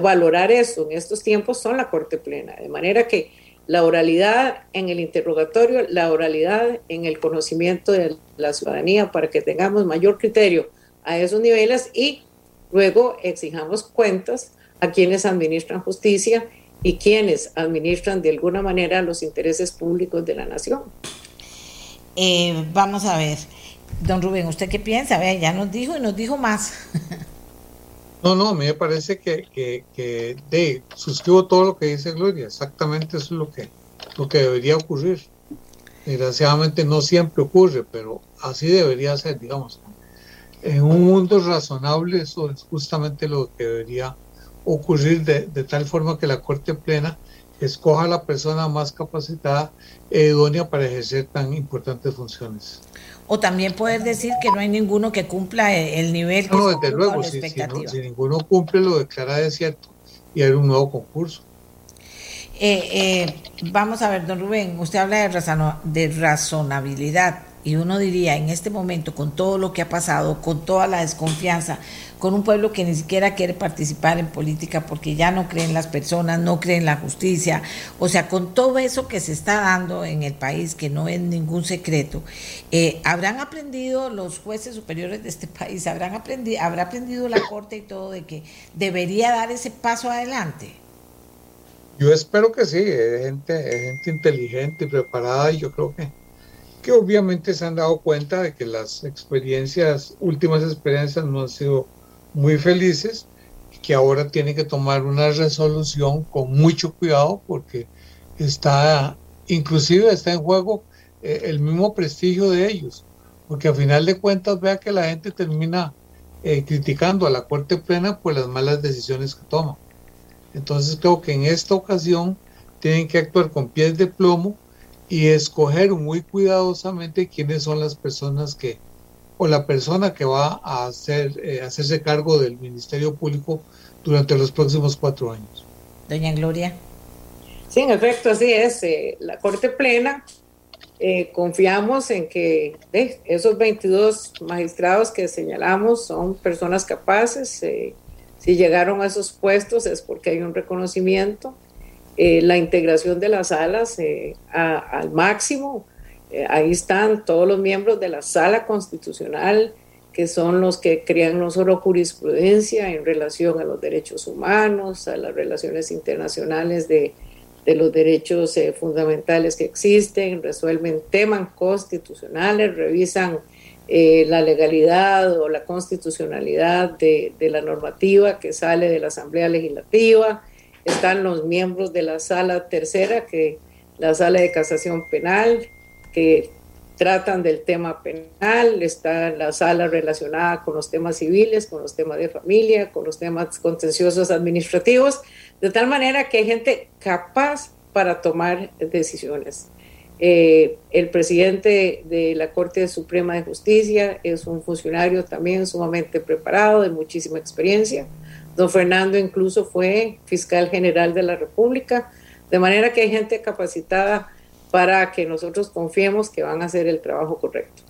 valorar eso en estos tiempos son la Corte Plena, de manera que la oralidad en el interrogatorio, la oralidad en el conocimiento de la ciudadanía para que tengamos mayor criterio a esos niveles y luego exijamos cuentas a quienes administran justicia y quienes administran de alguna manera los intereses públicos de la nación. Eh, vamos a ver, don Rubén, ¿usted qué piensa? Ya nos dijo y nos dijo más. No, no, me parece que, que, de, suscribo todo lo que dice Gloria, exactamente eso es lo que, lo que debería ocurrir. Desgraciadamente no siempre ocurre, pero así debería ser, digamos. En un mundo razonable eso es justamente lo que debería ocurrir de tal forma que la Corte Plena escoja a la persona más capacitada e idónea para ejercer tan importantes funciones. O también poder decir que no hay ninguno que cumpla el nivel que no, desde luego, si, si, ninguno cumple lo declara de cierto y hay un nuevo concurso. Eh, eh, vamos a ver, don Rubén, usted habla de, de razonabilidad y uno diría en este momento, con todo lo que ha pasado, con toda la desconfianza, con un pueblo que ni siquiera quiere participar en política porque ya no creen las personas, no creen la justicia, o sea, con todo eso que se está dando en el país, que no es ningún secreto, eh, ¿habrán aprendido los jueces superiores de este país, habrán aprendido, habrá aprendido la Corte y todo de que debería dar ese paso adelante? Yo espero que sí, gente, gente inteligente y preparada y yo creo que que obviamente se han dado cuenta de que las experiencias, últimas experiencias no han sido muy felices que ahora tienen que tomar una resolución con mucho cuidado porque está, inclusive está en juego eh, el mismo prestigio de ellos, porque a final de cuentas vea que la gente termina eh, criticando a la Corte Plena por las malas decisiones que toma. Entonces creo que en esta ocasión tienen que actuar con pies de plomo y escoger muy cuidadosamente quiénes son las personas que, o la persona que va a hacer, eh, hacerse cargo del Ministerio Público durante los próximos cuatro años. Doña Gloria. Sí, en efecto, así es. Eh, la Corte Plena, eh, confiamos en que esos 22 magistrados que señalamos son personas capaces. si llegaron a esos puestos es porque hay un reconocimiento eh, la integración de las salas eh, al máximo. Eh, ahí están todos los miembros de la sala constitucional, que son los que crean no solo jurisprudencia en relación a los derechos humanos, a las relaciones internacionales de, los derechos fundamentales que existen, resuelven temas constitucionales, revisan la legalidad o la constitucionalidad de, de la normativa que sale de la Asamblea Legislativa, están los miembros de la sala tercera, que la sala de casación penal, que tratan del tema penal, está la sala relacionada con los temas civiles, con los temas de familia, con los temas contenciosos administrativos, de tal manera que hay gente capaz para tomar decisiones. Eh, el presidente de la Corte Suprema de Justicia es un funcionario también sumamente preparado, de muchísima experiencia. Don Fernando incluso fue fiscal general de la República, de manera que hay gente capacitada para que nosotros confiemos que van a hacer el trabajo correcto.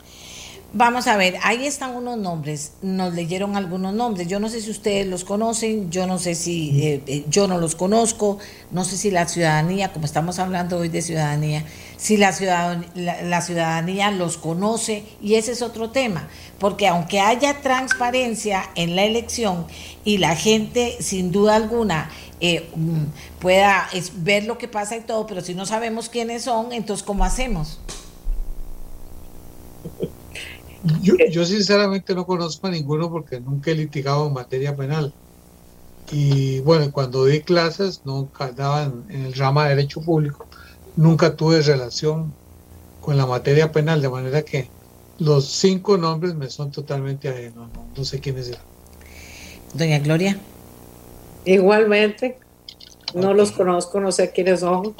Vamos a ver, ahí están unos nombres, nos leyeron algunos nombres, yo no sé si ustedes los conocen, yo no sé si eh, eh, yo no los conozco, no sé si la ciudadanía, como estamos hablando hoy de ciudadanía, si la ciudadanía, la, ciudadanía los conoce y ese es otro tema, porque aunque haya transparencia en la elección y la gente sin duda alguna eh, mm, pueda ver lo que pasa y todo, pero si no sabemos quiénes son, entonces ¿cómo hacemos? Yo, sinceramente no conozco a ninguno porque nunca he litigado en materia penal. Y bueno, cuando di clases, nunca daban en el rama de Derecho Público, nunca tuve relación con la materia penal, de manera que los cinco nombres me son totalmente ajenos, no, sé quiénes eran. Doña Gloria. Igualmente, no los conozco, no sé quiénes son.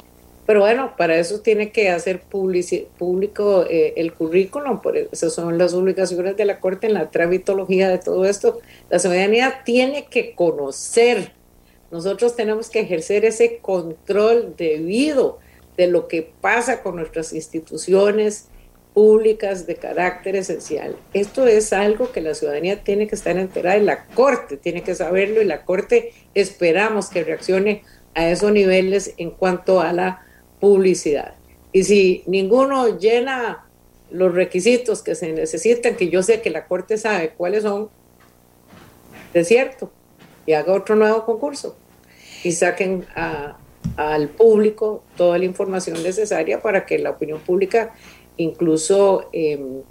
Pero bueno, para eso tiene que hacer público eh, el currículum, por eso son las obligaciones de la Corte en la tramitología de todo esto. La ciudadanía tiene que conocer, nosotros tenemos que ejercer ese control debido de lo que pasa con nuestras instituciones públicas de carácter esencial. Esto es algo que la ciudadanía tiene que estar enterada y la Corte tiene que saberlo y la Corte esperamos que reaccione a esos niveles en cuanto a la publicidad. Y si ninguno llena los requisitos que se necesitan, que yo sé que la Corte sabe cuáles son, es cierto, y haga otro nuevo concurso y saquen al público toda la información necesaria para que la opinión pública incluso em,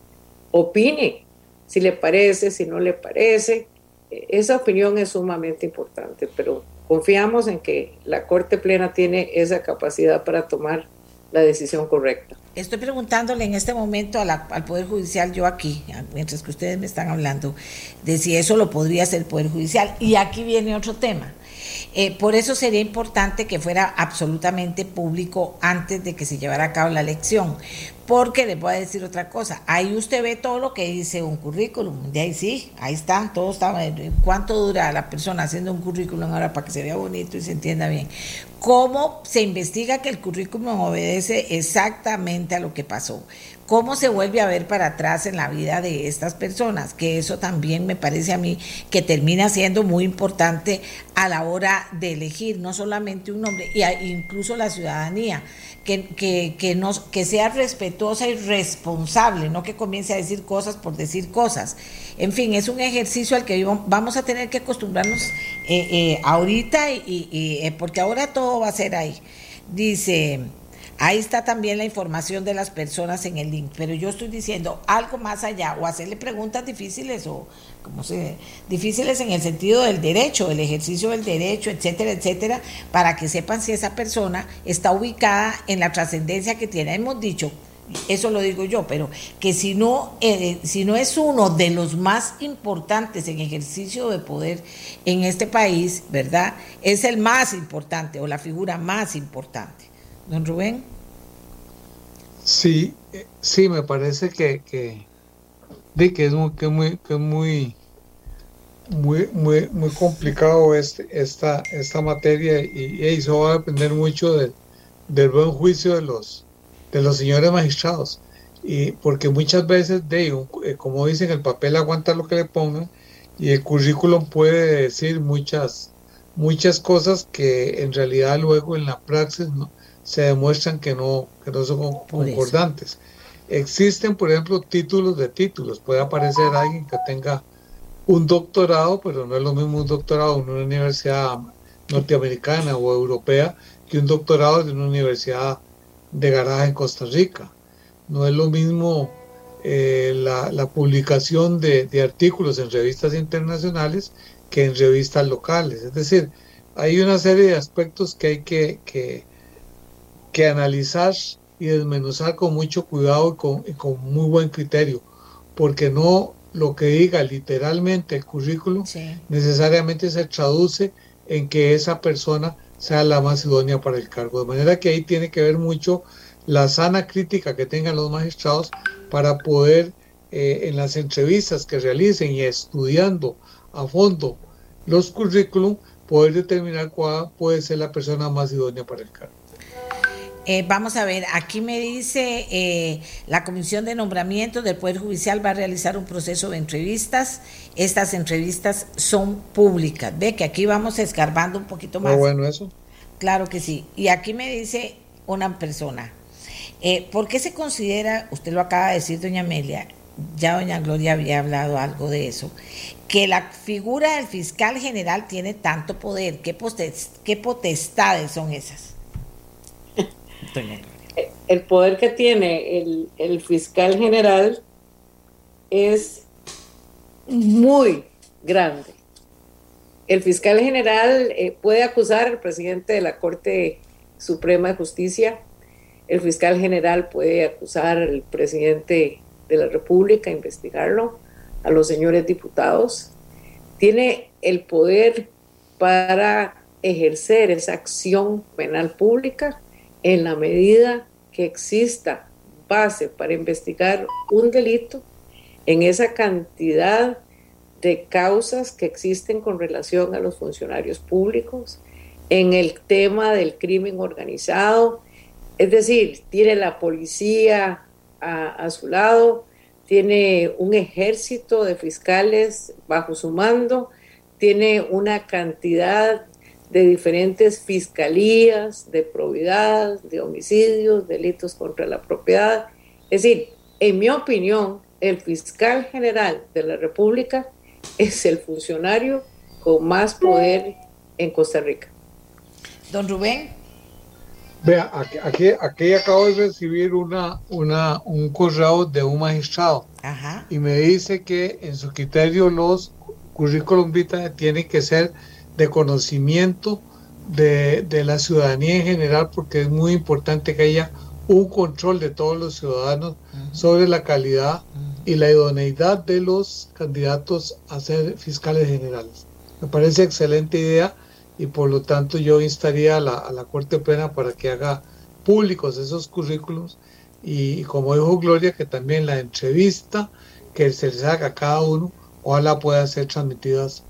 opine si le parece, si no le parece. Esa opinión es sumamente importante, pero Confiamos en que la Corte Plena tiene esa capacidad para tomar la decisión correcta. Estoy preguntándole en este momento al Poder Judicial, yo aquí, mientras que ustedes me están hablando, de si eso lo podría hacer el Poder Judicial. Y aquí viene otro tema. Eh, por eso sería importante que fuera absolutamente público antes de que se llevara a cabo la elección, porque les voy a decir otra cosa, ahí usted ve todo lo que dice un currículum, de ahí sí, ahí está, todo está, cuánto dura la persona haciendo un currículum ahora para que se vea bonito y se entienda bien. ¿Cómo se investiga que el currículum obedece exactamente a lo que pasó? cómo se vuelve a ver para atrás en la vida de estas personas, que eso también me parece a mí que termina siendo muy importante a la hora de elegir no solamente un nombre, y incluso la ciudadanía, que, que, que, nos, que sea respetuosa y responsable, no que comience a decir cosas por decir cosas. En fin, es un ejercicio al que vamos a tener que acostumbrarnos eh, eh, ahorita, y, y, eh, porque ahora todo va a ser ahí. Dice... Ahí está también la información de las personas en el link, pero yo estoy diciendo algo más allá, o hacerle preguntas difíciles, o como se difíciles en el sentido del derecho, el ejercicio del derecho, etcétera, etcétera, para que sepan si esa persona está ubicada en la trascendencia que tiene. Hemos dicho, eso lo digo yo, pero que si no, eh, si no es uno de los más importantes en ejercicio de poder en este país, ¿verdad? Es el más importante o la figura más importante. Don Rubén. Sí, sí, me parece que, que, de que es muy, que muy, que muy, muy, muy, muy complicado este, esta, esta materia y, eso va a depender mucho del buen juicio de los, de los señores magistrados. Y porque muchas veces, de, eh, como dicen, el papel aguanta lo que le pongan y el currículum puede decir muchas, muchas cosas que en realidad luego en la praxis no, se demuestran que no, que no son concordantes. Existen, por ejemplo, títulos de títulos. Puede aparecer alguien que tenga un doctorado, pero no es lo mismo un doctorado en una universidad norteamericana o europea que un doctorado de una universidad de garaje en Costa Rica. No es lo mismo eh, la, publicación de, artículos en revistas internacionales que en revistas locales. Es decir, hay una serie de aspectos que hay que, que que analizar y desmenuzar con mucho cuidado y con, muy buen criterio, porque no lo que diga literalmente el currículum necesariamente se traduce en que esa persona sea la más idónea para el cargo. De manera que ahí tiene que ver mucho la sana crítica que tengan los magistrados para poder eh, en las entrevistas que realicen y estudiando a fondo los currículum, poder determinar cuál puede ser la persona más idónea para el cargo. Eh, vamos a ver, aquí me dice eh, la Comisión de Nombramiento del Poder Judicial va a realizar un proceso de entrevistas. Estas entrevistas son públicas. Ve que aquí vamos escarbando un poquito más. bueno eso. Claro que sí. Y aquí me dice una persona, eh, ¿por qué se considera, usted lo acaba de decir, doña Amelia, ya doña Gloria había hablado algo de eso, que la figura del fiscal general tiene tanto poder? ¿Qué, qué potestades son esas? El poder que tiene el, fiscal general es muy grande. El fiscal general eh, puede acusar al presidente de la Corte Suprema de Justicia, el fiscal general puede acusar al presidente de la República, investigarlo, a los señores diputados. Tiene el poder para ejercer esa acción penal pública en la medida que exista base para investigar un delito en esa cantidad de causas que existen con relación a los funcionarios públicos, en el tema del crimen organizado, es decir, tiene la policía a, su lado, tiene un ejército de fiscales bajo su mando, tiene una cantidad de diferentes fiscalías, de probidad, de homicidios, delitos contra la propiedad. Es decir, en mi opinión, el fiscal general de la República es el funcionario con más poder en Costa Rica. Don Rubén. Vea, aquí, aquí, acabo de recibir una, una, un correo de un magistrado y me dice que en su criterio los currículum vitae tienen que ser de conocimiento de, la ciudadanía en general, porque es muy importante que haya un control de todos los ciudadanos sobre la calidad y la idoneidad de los candidatos a ser fiscales generales. Me parece excelente idea y por lo tanto yo instaría a la, a la Corte Plena para que haga públicos esos currículos y, como dijo Gloria, que también la entrevista que se les haga a cada uno, ojalá pueda ser transmitidas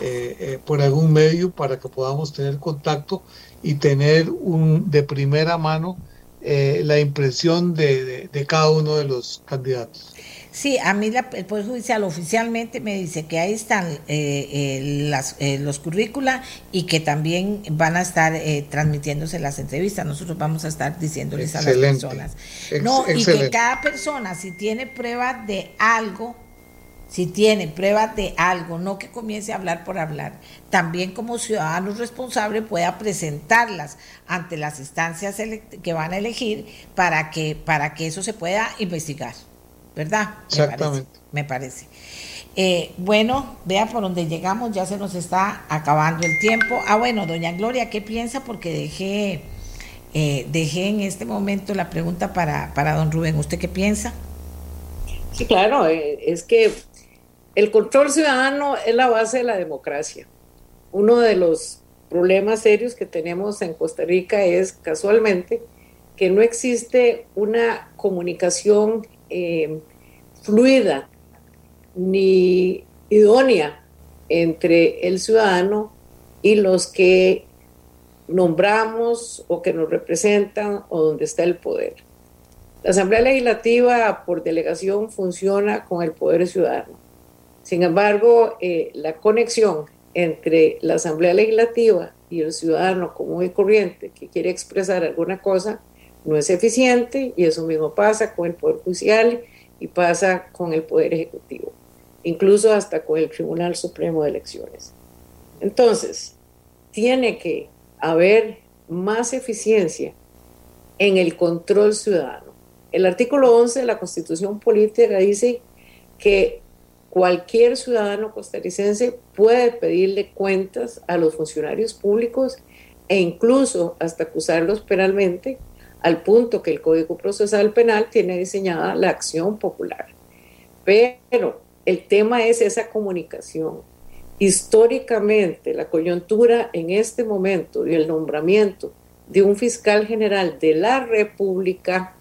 eh, eh, por algún medio para que podamos tener contacto y tener un, de primera mano eh, la impresión de, cada uno de los candidatos. Sí, a mí el Poder Judicial oficialmente me dice que ahí están las, los currícula y que también van a estar transmitiéndose las entrevistas. Nosotros vamos a estar diciéndoles a las personas. No, y que cada persona, si tiene pruebas de algo, si tiene pruebas de algo, no que comience a hablar por hablar, también como ciudadano responsable pueda presentarlas ante las instancias que van a elegir para que, para que eso se pueda investigar, ¿verdad? Exactamente. Me parece. Eh, bueno, vea por donde llegamos, ya se nos está acabando el tiempo. Ah, bueno, doña Gloria, ¿qué piensa? Porque dejé, eh, dejé en este momento la pregunta para, para don Rubén. ¿Usted qué piensa? Sí, claro, eh, es que el control ciudadano es la base de la democracia. Uno de los problemas serios que tenemos en Costa Rica es casualmente que no existe una comunicación eh, fluida ni idónea entre el ciudadano y los que nombramos o que nos representan o donde está el poder. La Asamblea Legislativa por delegación funciona con el poder ciudadano sin embargo, eh, la conexión entre la Asamblea Legislativa y el ciudadano común y corriente que quiere expresar alguna cosa no es eficiente y eso mismo pasa con el Poder Judicial y pasa con el Poder Ejecutivo, incluso hasta con el Tribunal Supremo de Elecciones. Entonces, tiene que haber más eficiencia en el control ciudadano. El artículo 11 de la Constitución Política dice que cualquier ciudadano costarricense puede pedirle cuentas a los funcionarios públicos e incluso hasta acusarlos penalmente, al punto que el Código Procesal Penal tiene diseñada la acción popular. Pero el tema es esa comunicación. Históricamente, la coyuntura en este momento y el nombramiento de un fiscal general de la República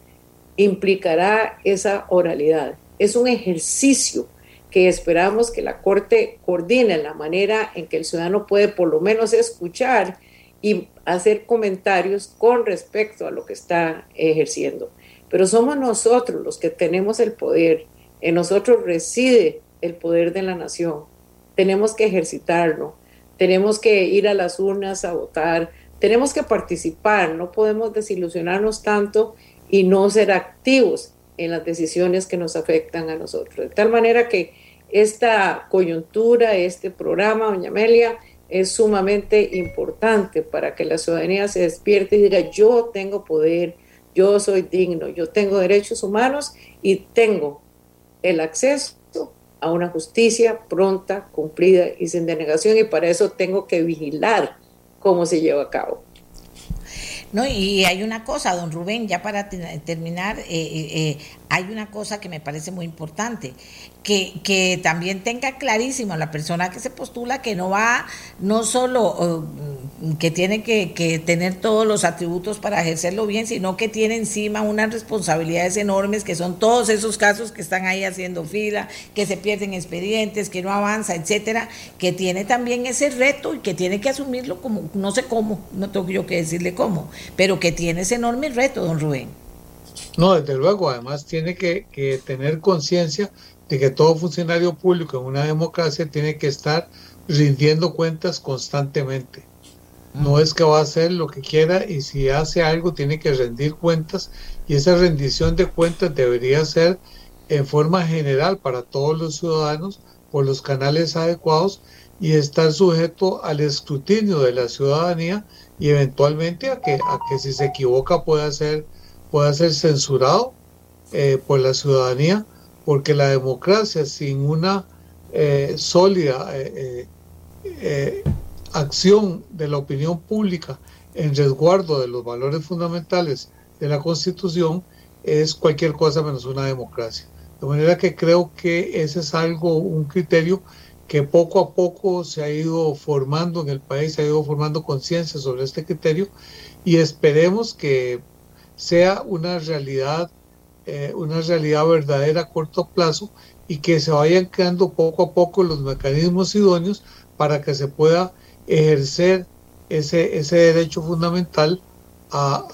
implicará esa oralidad. Es un ejercicio que esperamos que la Corte coordine la manera en que el ciudadano puede por lo menos escuchar y hacer comentarios con respecto a lo que está ejerciendo. Pero somos nosotros los que tenemos el poder, en nosotros reside el poder de la nación. Tenemos que ejercitarlo, tenemos que ir a las urnas a votar, tenemos que participar, no podemos desilusionarnos tanto y no ser activos en las decisiones que nos afectan a nosotros. De tal manera que esta coyuntura, este programa, doña Amelia, es sumamente importante para que la ciudadanía se despierte y diga, yo tengo poder, yo soy digno, yo tengo derechos humanos y tengo el acceso a una justicia pronta, cumplida y sin denegación y para eso tengo que vigilar cómo se lleva a cabo. No, y hay una cosa, don Rubén, ya para terminar, eh, eh, eh, hay una cosa que me parece muy importante que, que también tenga clarísimo la persona que se postula que no va, no solo uh, que tiene que, que, tener todos los atributos para ejercerlo bien, sino que tiene encima unas responsabilidades enormes, que son todos esos casos que están ahí haciendo fila, que se pierden expedientes, que no avanza, etcétera, que tiene también ese reto y que tiene que asumirlo como, no sé cómo, no tengo yo que decirle cómo, pero que tiene ese enorme reto, don Rubén. No, desde luego, además tiene que tener conciencia de que todo funcionario público en una democracia tiene que estar rindiendo cuentas constantemente. No es que va a hacer lo que quiera y si hace algo tiene que rendir cuentas y esa rendición de cuentas debería ser en forma general para todos los ciudadanos por los canales adecuados y estar sujeto al escrutinio de la ciudadanía y eventualmente a que, a que si se equivoca pueda ser, pueda ser censurado eh, por la ciudadanía porque la democracia sin una eh, sólida eh, eh, acción de la opinión pública en resguardo de los valores fundamentales de la Constitución es cualquier cosa menos una democracia. De manera que creo que ese es algo, un criterio que poco a poco se ha ido formando en el país, se ha ido formando conciencia sobre este criterio y esperemos que sea una realidad eh, una realidad verdadera a corto plazo y que se vayan creando poco a poco los mecanismos idóneos para que se pueda ejercer ese, ese derecho fundamental a,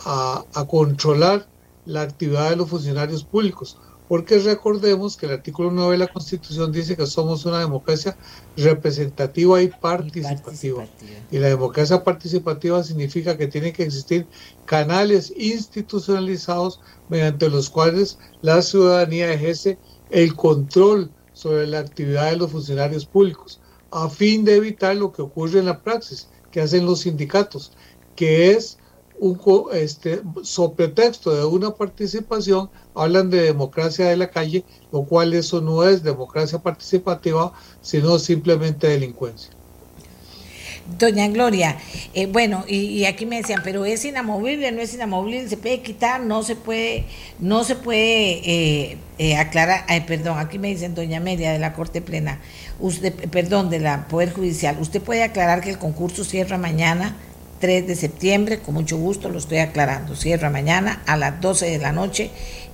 a, a controlar la actividad de los funcionarios públicos porque recordemos que el artículo 9 de la Constitución dice que somos una democracia representativa y participativa. Y, la democracia participativa significa que tiene que existir canales institucionalizados mediante los cuales la ciudadanía ejerce el control sobre la actividad de los funcionarios públicos, a fin de evitar lo que ocurre en la praxis, que hacen los sindicatos, que es un, este, sobre texto de una participación, hablan de democracia de la calle, lo cual eso no es democracia participativa, sino simplemente delincuencia. Doña Gloria, eh, bueno, y, aquí me decían, pero es inamovible, no es inamovible, se puede quitar, no se puede, no se puede eh, eh, aclarar, perdón, aquí me dicen Doña Media de la Corte Plena, usted, perdón, de la Poder Judicial, usted puede aclarar que el concurso cierra mañana 3 de septiembre, con mucho gusto lo estoy aclarando, cierra mañana a las 12 de la noche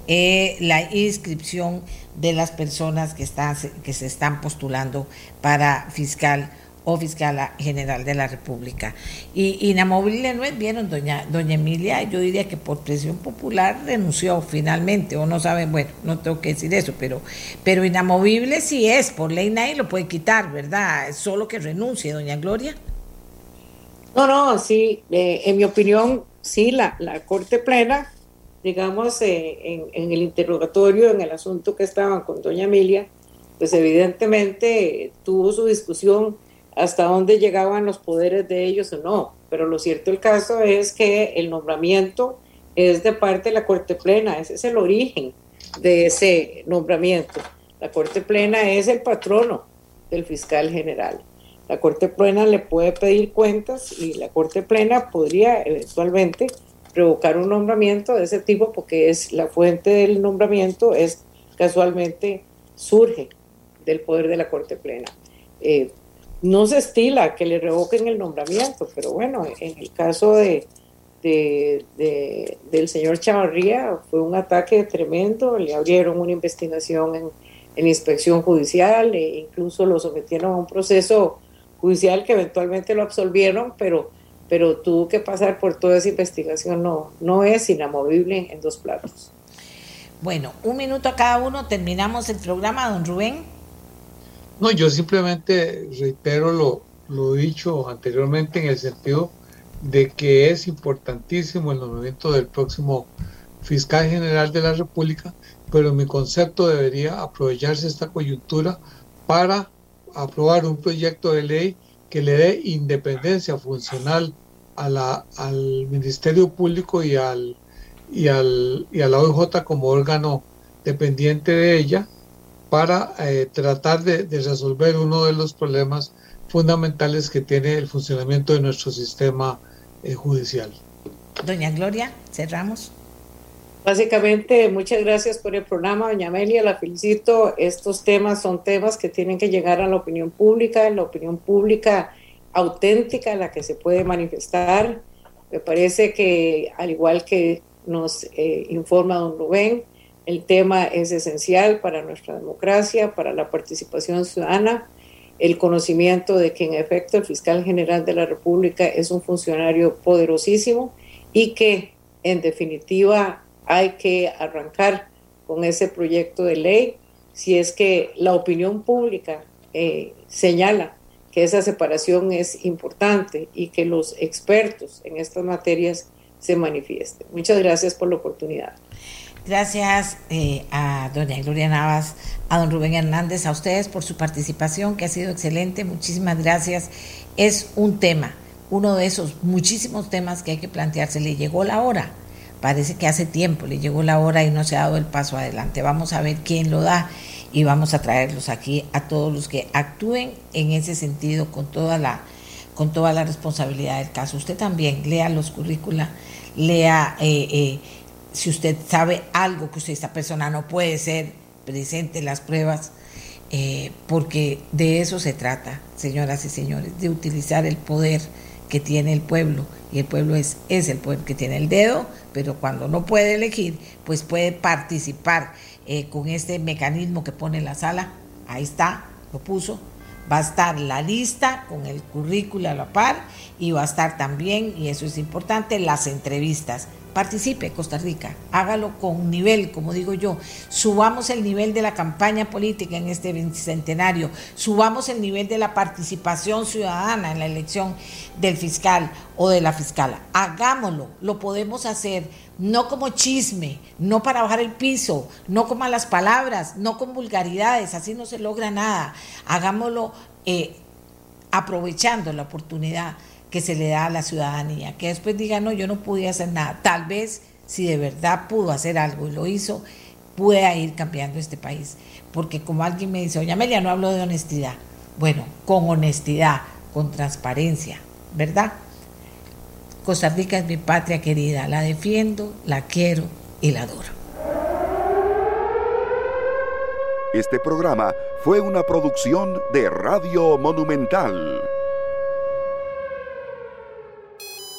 eh, la inscripción de las personas que, están, que se están postulando para fiscal o fiscal general de la República. Y inamovible no es, vieron, doña, doña Emilia, yo diría que por presión popular renunció finalmente, o no saben, bueno, no tengo que decir eso, pero, pero inamovible sí es, por ley nadie lo puede quitar, ¿verdad? Solo que renuncie, doña Gloria. No, no, sí, eh, en mi opinión, sí, la, la Corte Plena, digamos, eh, en, en, el interrogatorio, en el asunto que estaban con doña Emilia, pues evidentemente tuvo su discusión hasta dónde llegaban los poderes de ellos o no, pero lo cierto el caso es que el nombramiento es de parte de la Corte Plena, ese es el origen de ese nombramiento. La Corte Plena es el patrono del fiscal general. La Corte Plena le puede pedir cuentas y la Corte Plena podría eventualmente provocar un nombramiento de ese tipo porque es la fuente del nombramiento es casualmente surge del poder de la Corte Plena. Eh, no se estila que le revoquen el nombramiento, pero bueno, en el caso de, del señor Chavarría fue un ataque tremendo, le abrieron una investigación en inspección judicial e incluso lo sometieron a un proceso judicial que eventualmente lo absolvieron, pero pero tuvo que pasar por toda esa investigación, no, no es inamovible en dos platos. Bueno, un minuto a cada uno, terminamos el programa, don Rubén. No, yo simplemente reitero lo, lo dicho anteriormente en el sentido de que es importantísimo el nombramiento del próximo fiscal general de la República, pero mi concepto debería aprovecharse esta coyuntura para aprobar un proyecto de ley que le dé independencia funcional a la, al Ministerio Público y, al, y, al, y a la OIJ como órgano dependiente de ella para eh, tratar de, resolver uno de los problemas fundamentales que tiene el funcionamiento de nuestro sistema eh, judicial. Doña Gloria, cerramos. Básicamente, muchas gracias por el programa, doña Amelia, la felicito. Estos temas son temas que tienen que llegar a la opinión pública, la opinión pública auténtica, la que se puede manifestar. Me parece que, al igual que nos eh, informa don Rubén, el tema es esencial para nuestra democracia, para la participación ciudadana, el conocimiento de que en efecto el fiscal general de la República es un funcionario poderosísimo y que en definitiva hay que arrancar con ese proyecto de ley si es que la opinión pública eh, señala que esa separación es importante y que los expertos en estas materias se manifiesten. Muchas gracias por la oportunidad. Gracias eh, a doña Gloria Navas, a don Rubén Hernández, a ustedes por su participación, que ha sido excelente. Muchísimas gracias. Es un tema, uno de esos muchísimos temas que hay que plantearse. Le llegó la hora. Parece que hace tiempo le llegó la hora y no se ha dado el paso adelante. Vamos a ver quién lo da y vamos a traerlos aquí a todos los que actúen en ese sentido con toda la con toda la responsabilidad del caso. Usted también lea los currícula, lea eh, eh, si usted sabe algo que usted, esta persona no puede ser, presente las pruebas, eh, porque de eso se trata, señoras y señores, de utilizar el poder que tiene el pueblo. Y el pueblo es, es el pueblo que tiene el dedo, pero cuando no puede elegir, pues puede participar eh, con este mecanismo que pone la sala. Ahí está, lo puso. Va a estar la lista con el currículo a la par y va a estar también, y eso es importante, las entrevistas participe Costa Rica, hágalo con nivel, como digo yo, subamos el nivel de la campaña política en este bicentenario, subamos el nivel de la participación ciudadana en la elección del fiscal o de la fiscal, hagámoslo, lo podemos hacer, no como chisme, no para bajar el piso, no con malas palabras, no con vulgaridades, así no se logra nada, hagámoslo eh, aprovechando la oportunidad que se le da a la ciudadanía, que después diga, no, yo no pude hacer nada. Tal vez si de verdad pudo hacer algo y lo hizo, pueda ir cambiando este país. Porque como alguien me dice, doña Amelia, no hablo de honestidad. Bueno, con honestidad, con transparencia, ¿verdad? Costa Rica es mi patria querida, la defiendo, la quiero y la adoro. Este programa fue una producción de Radio Monumental.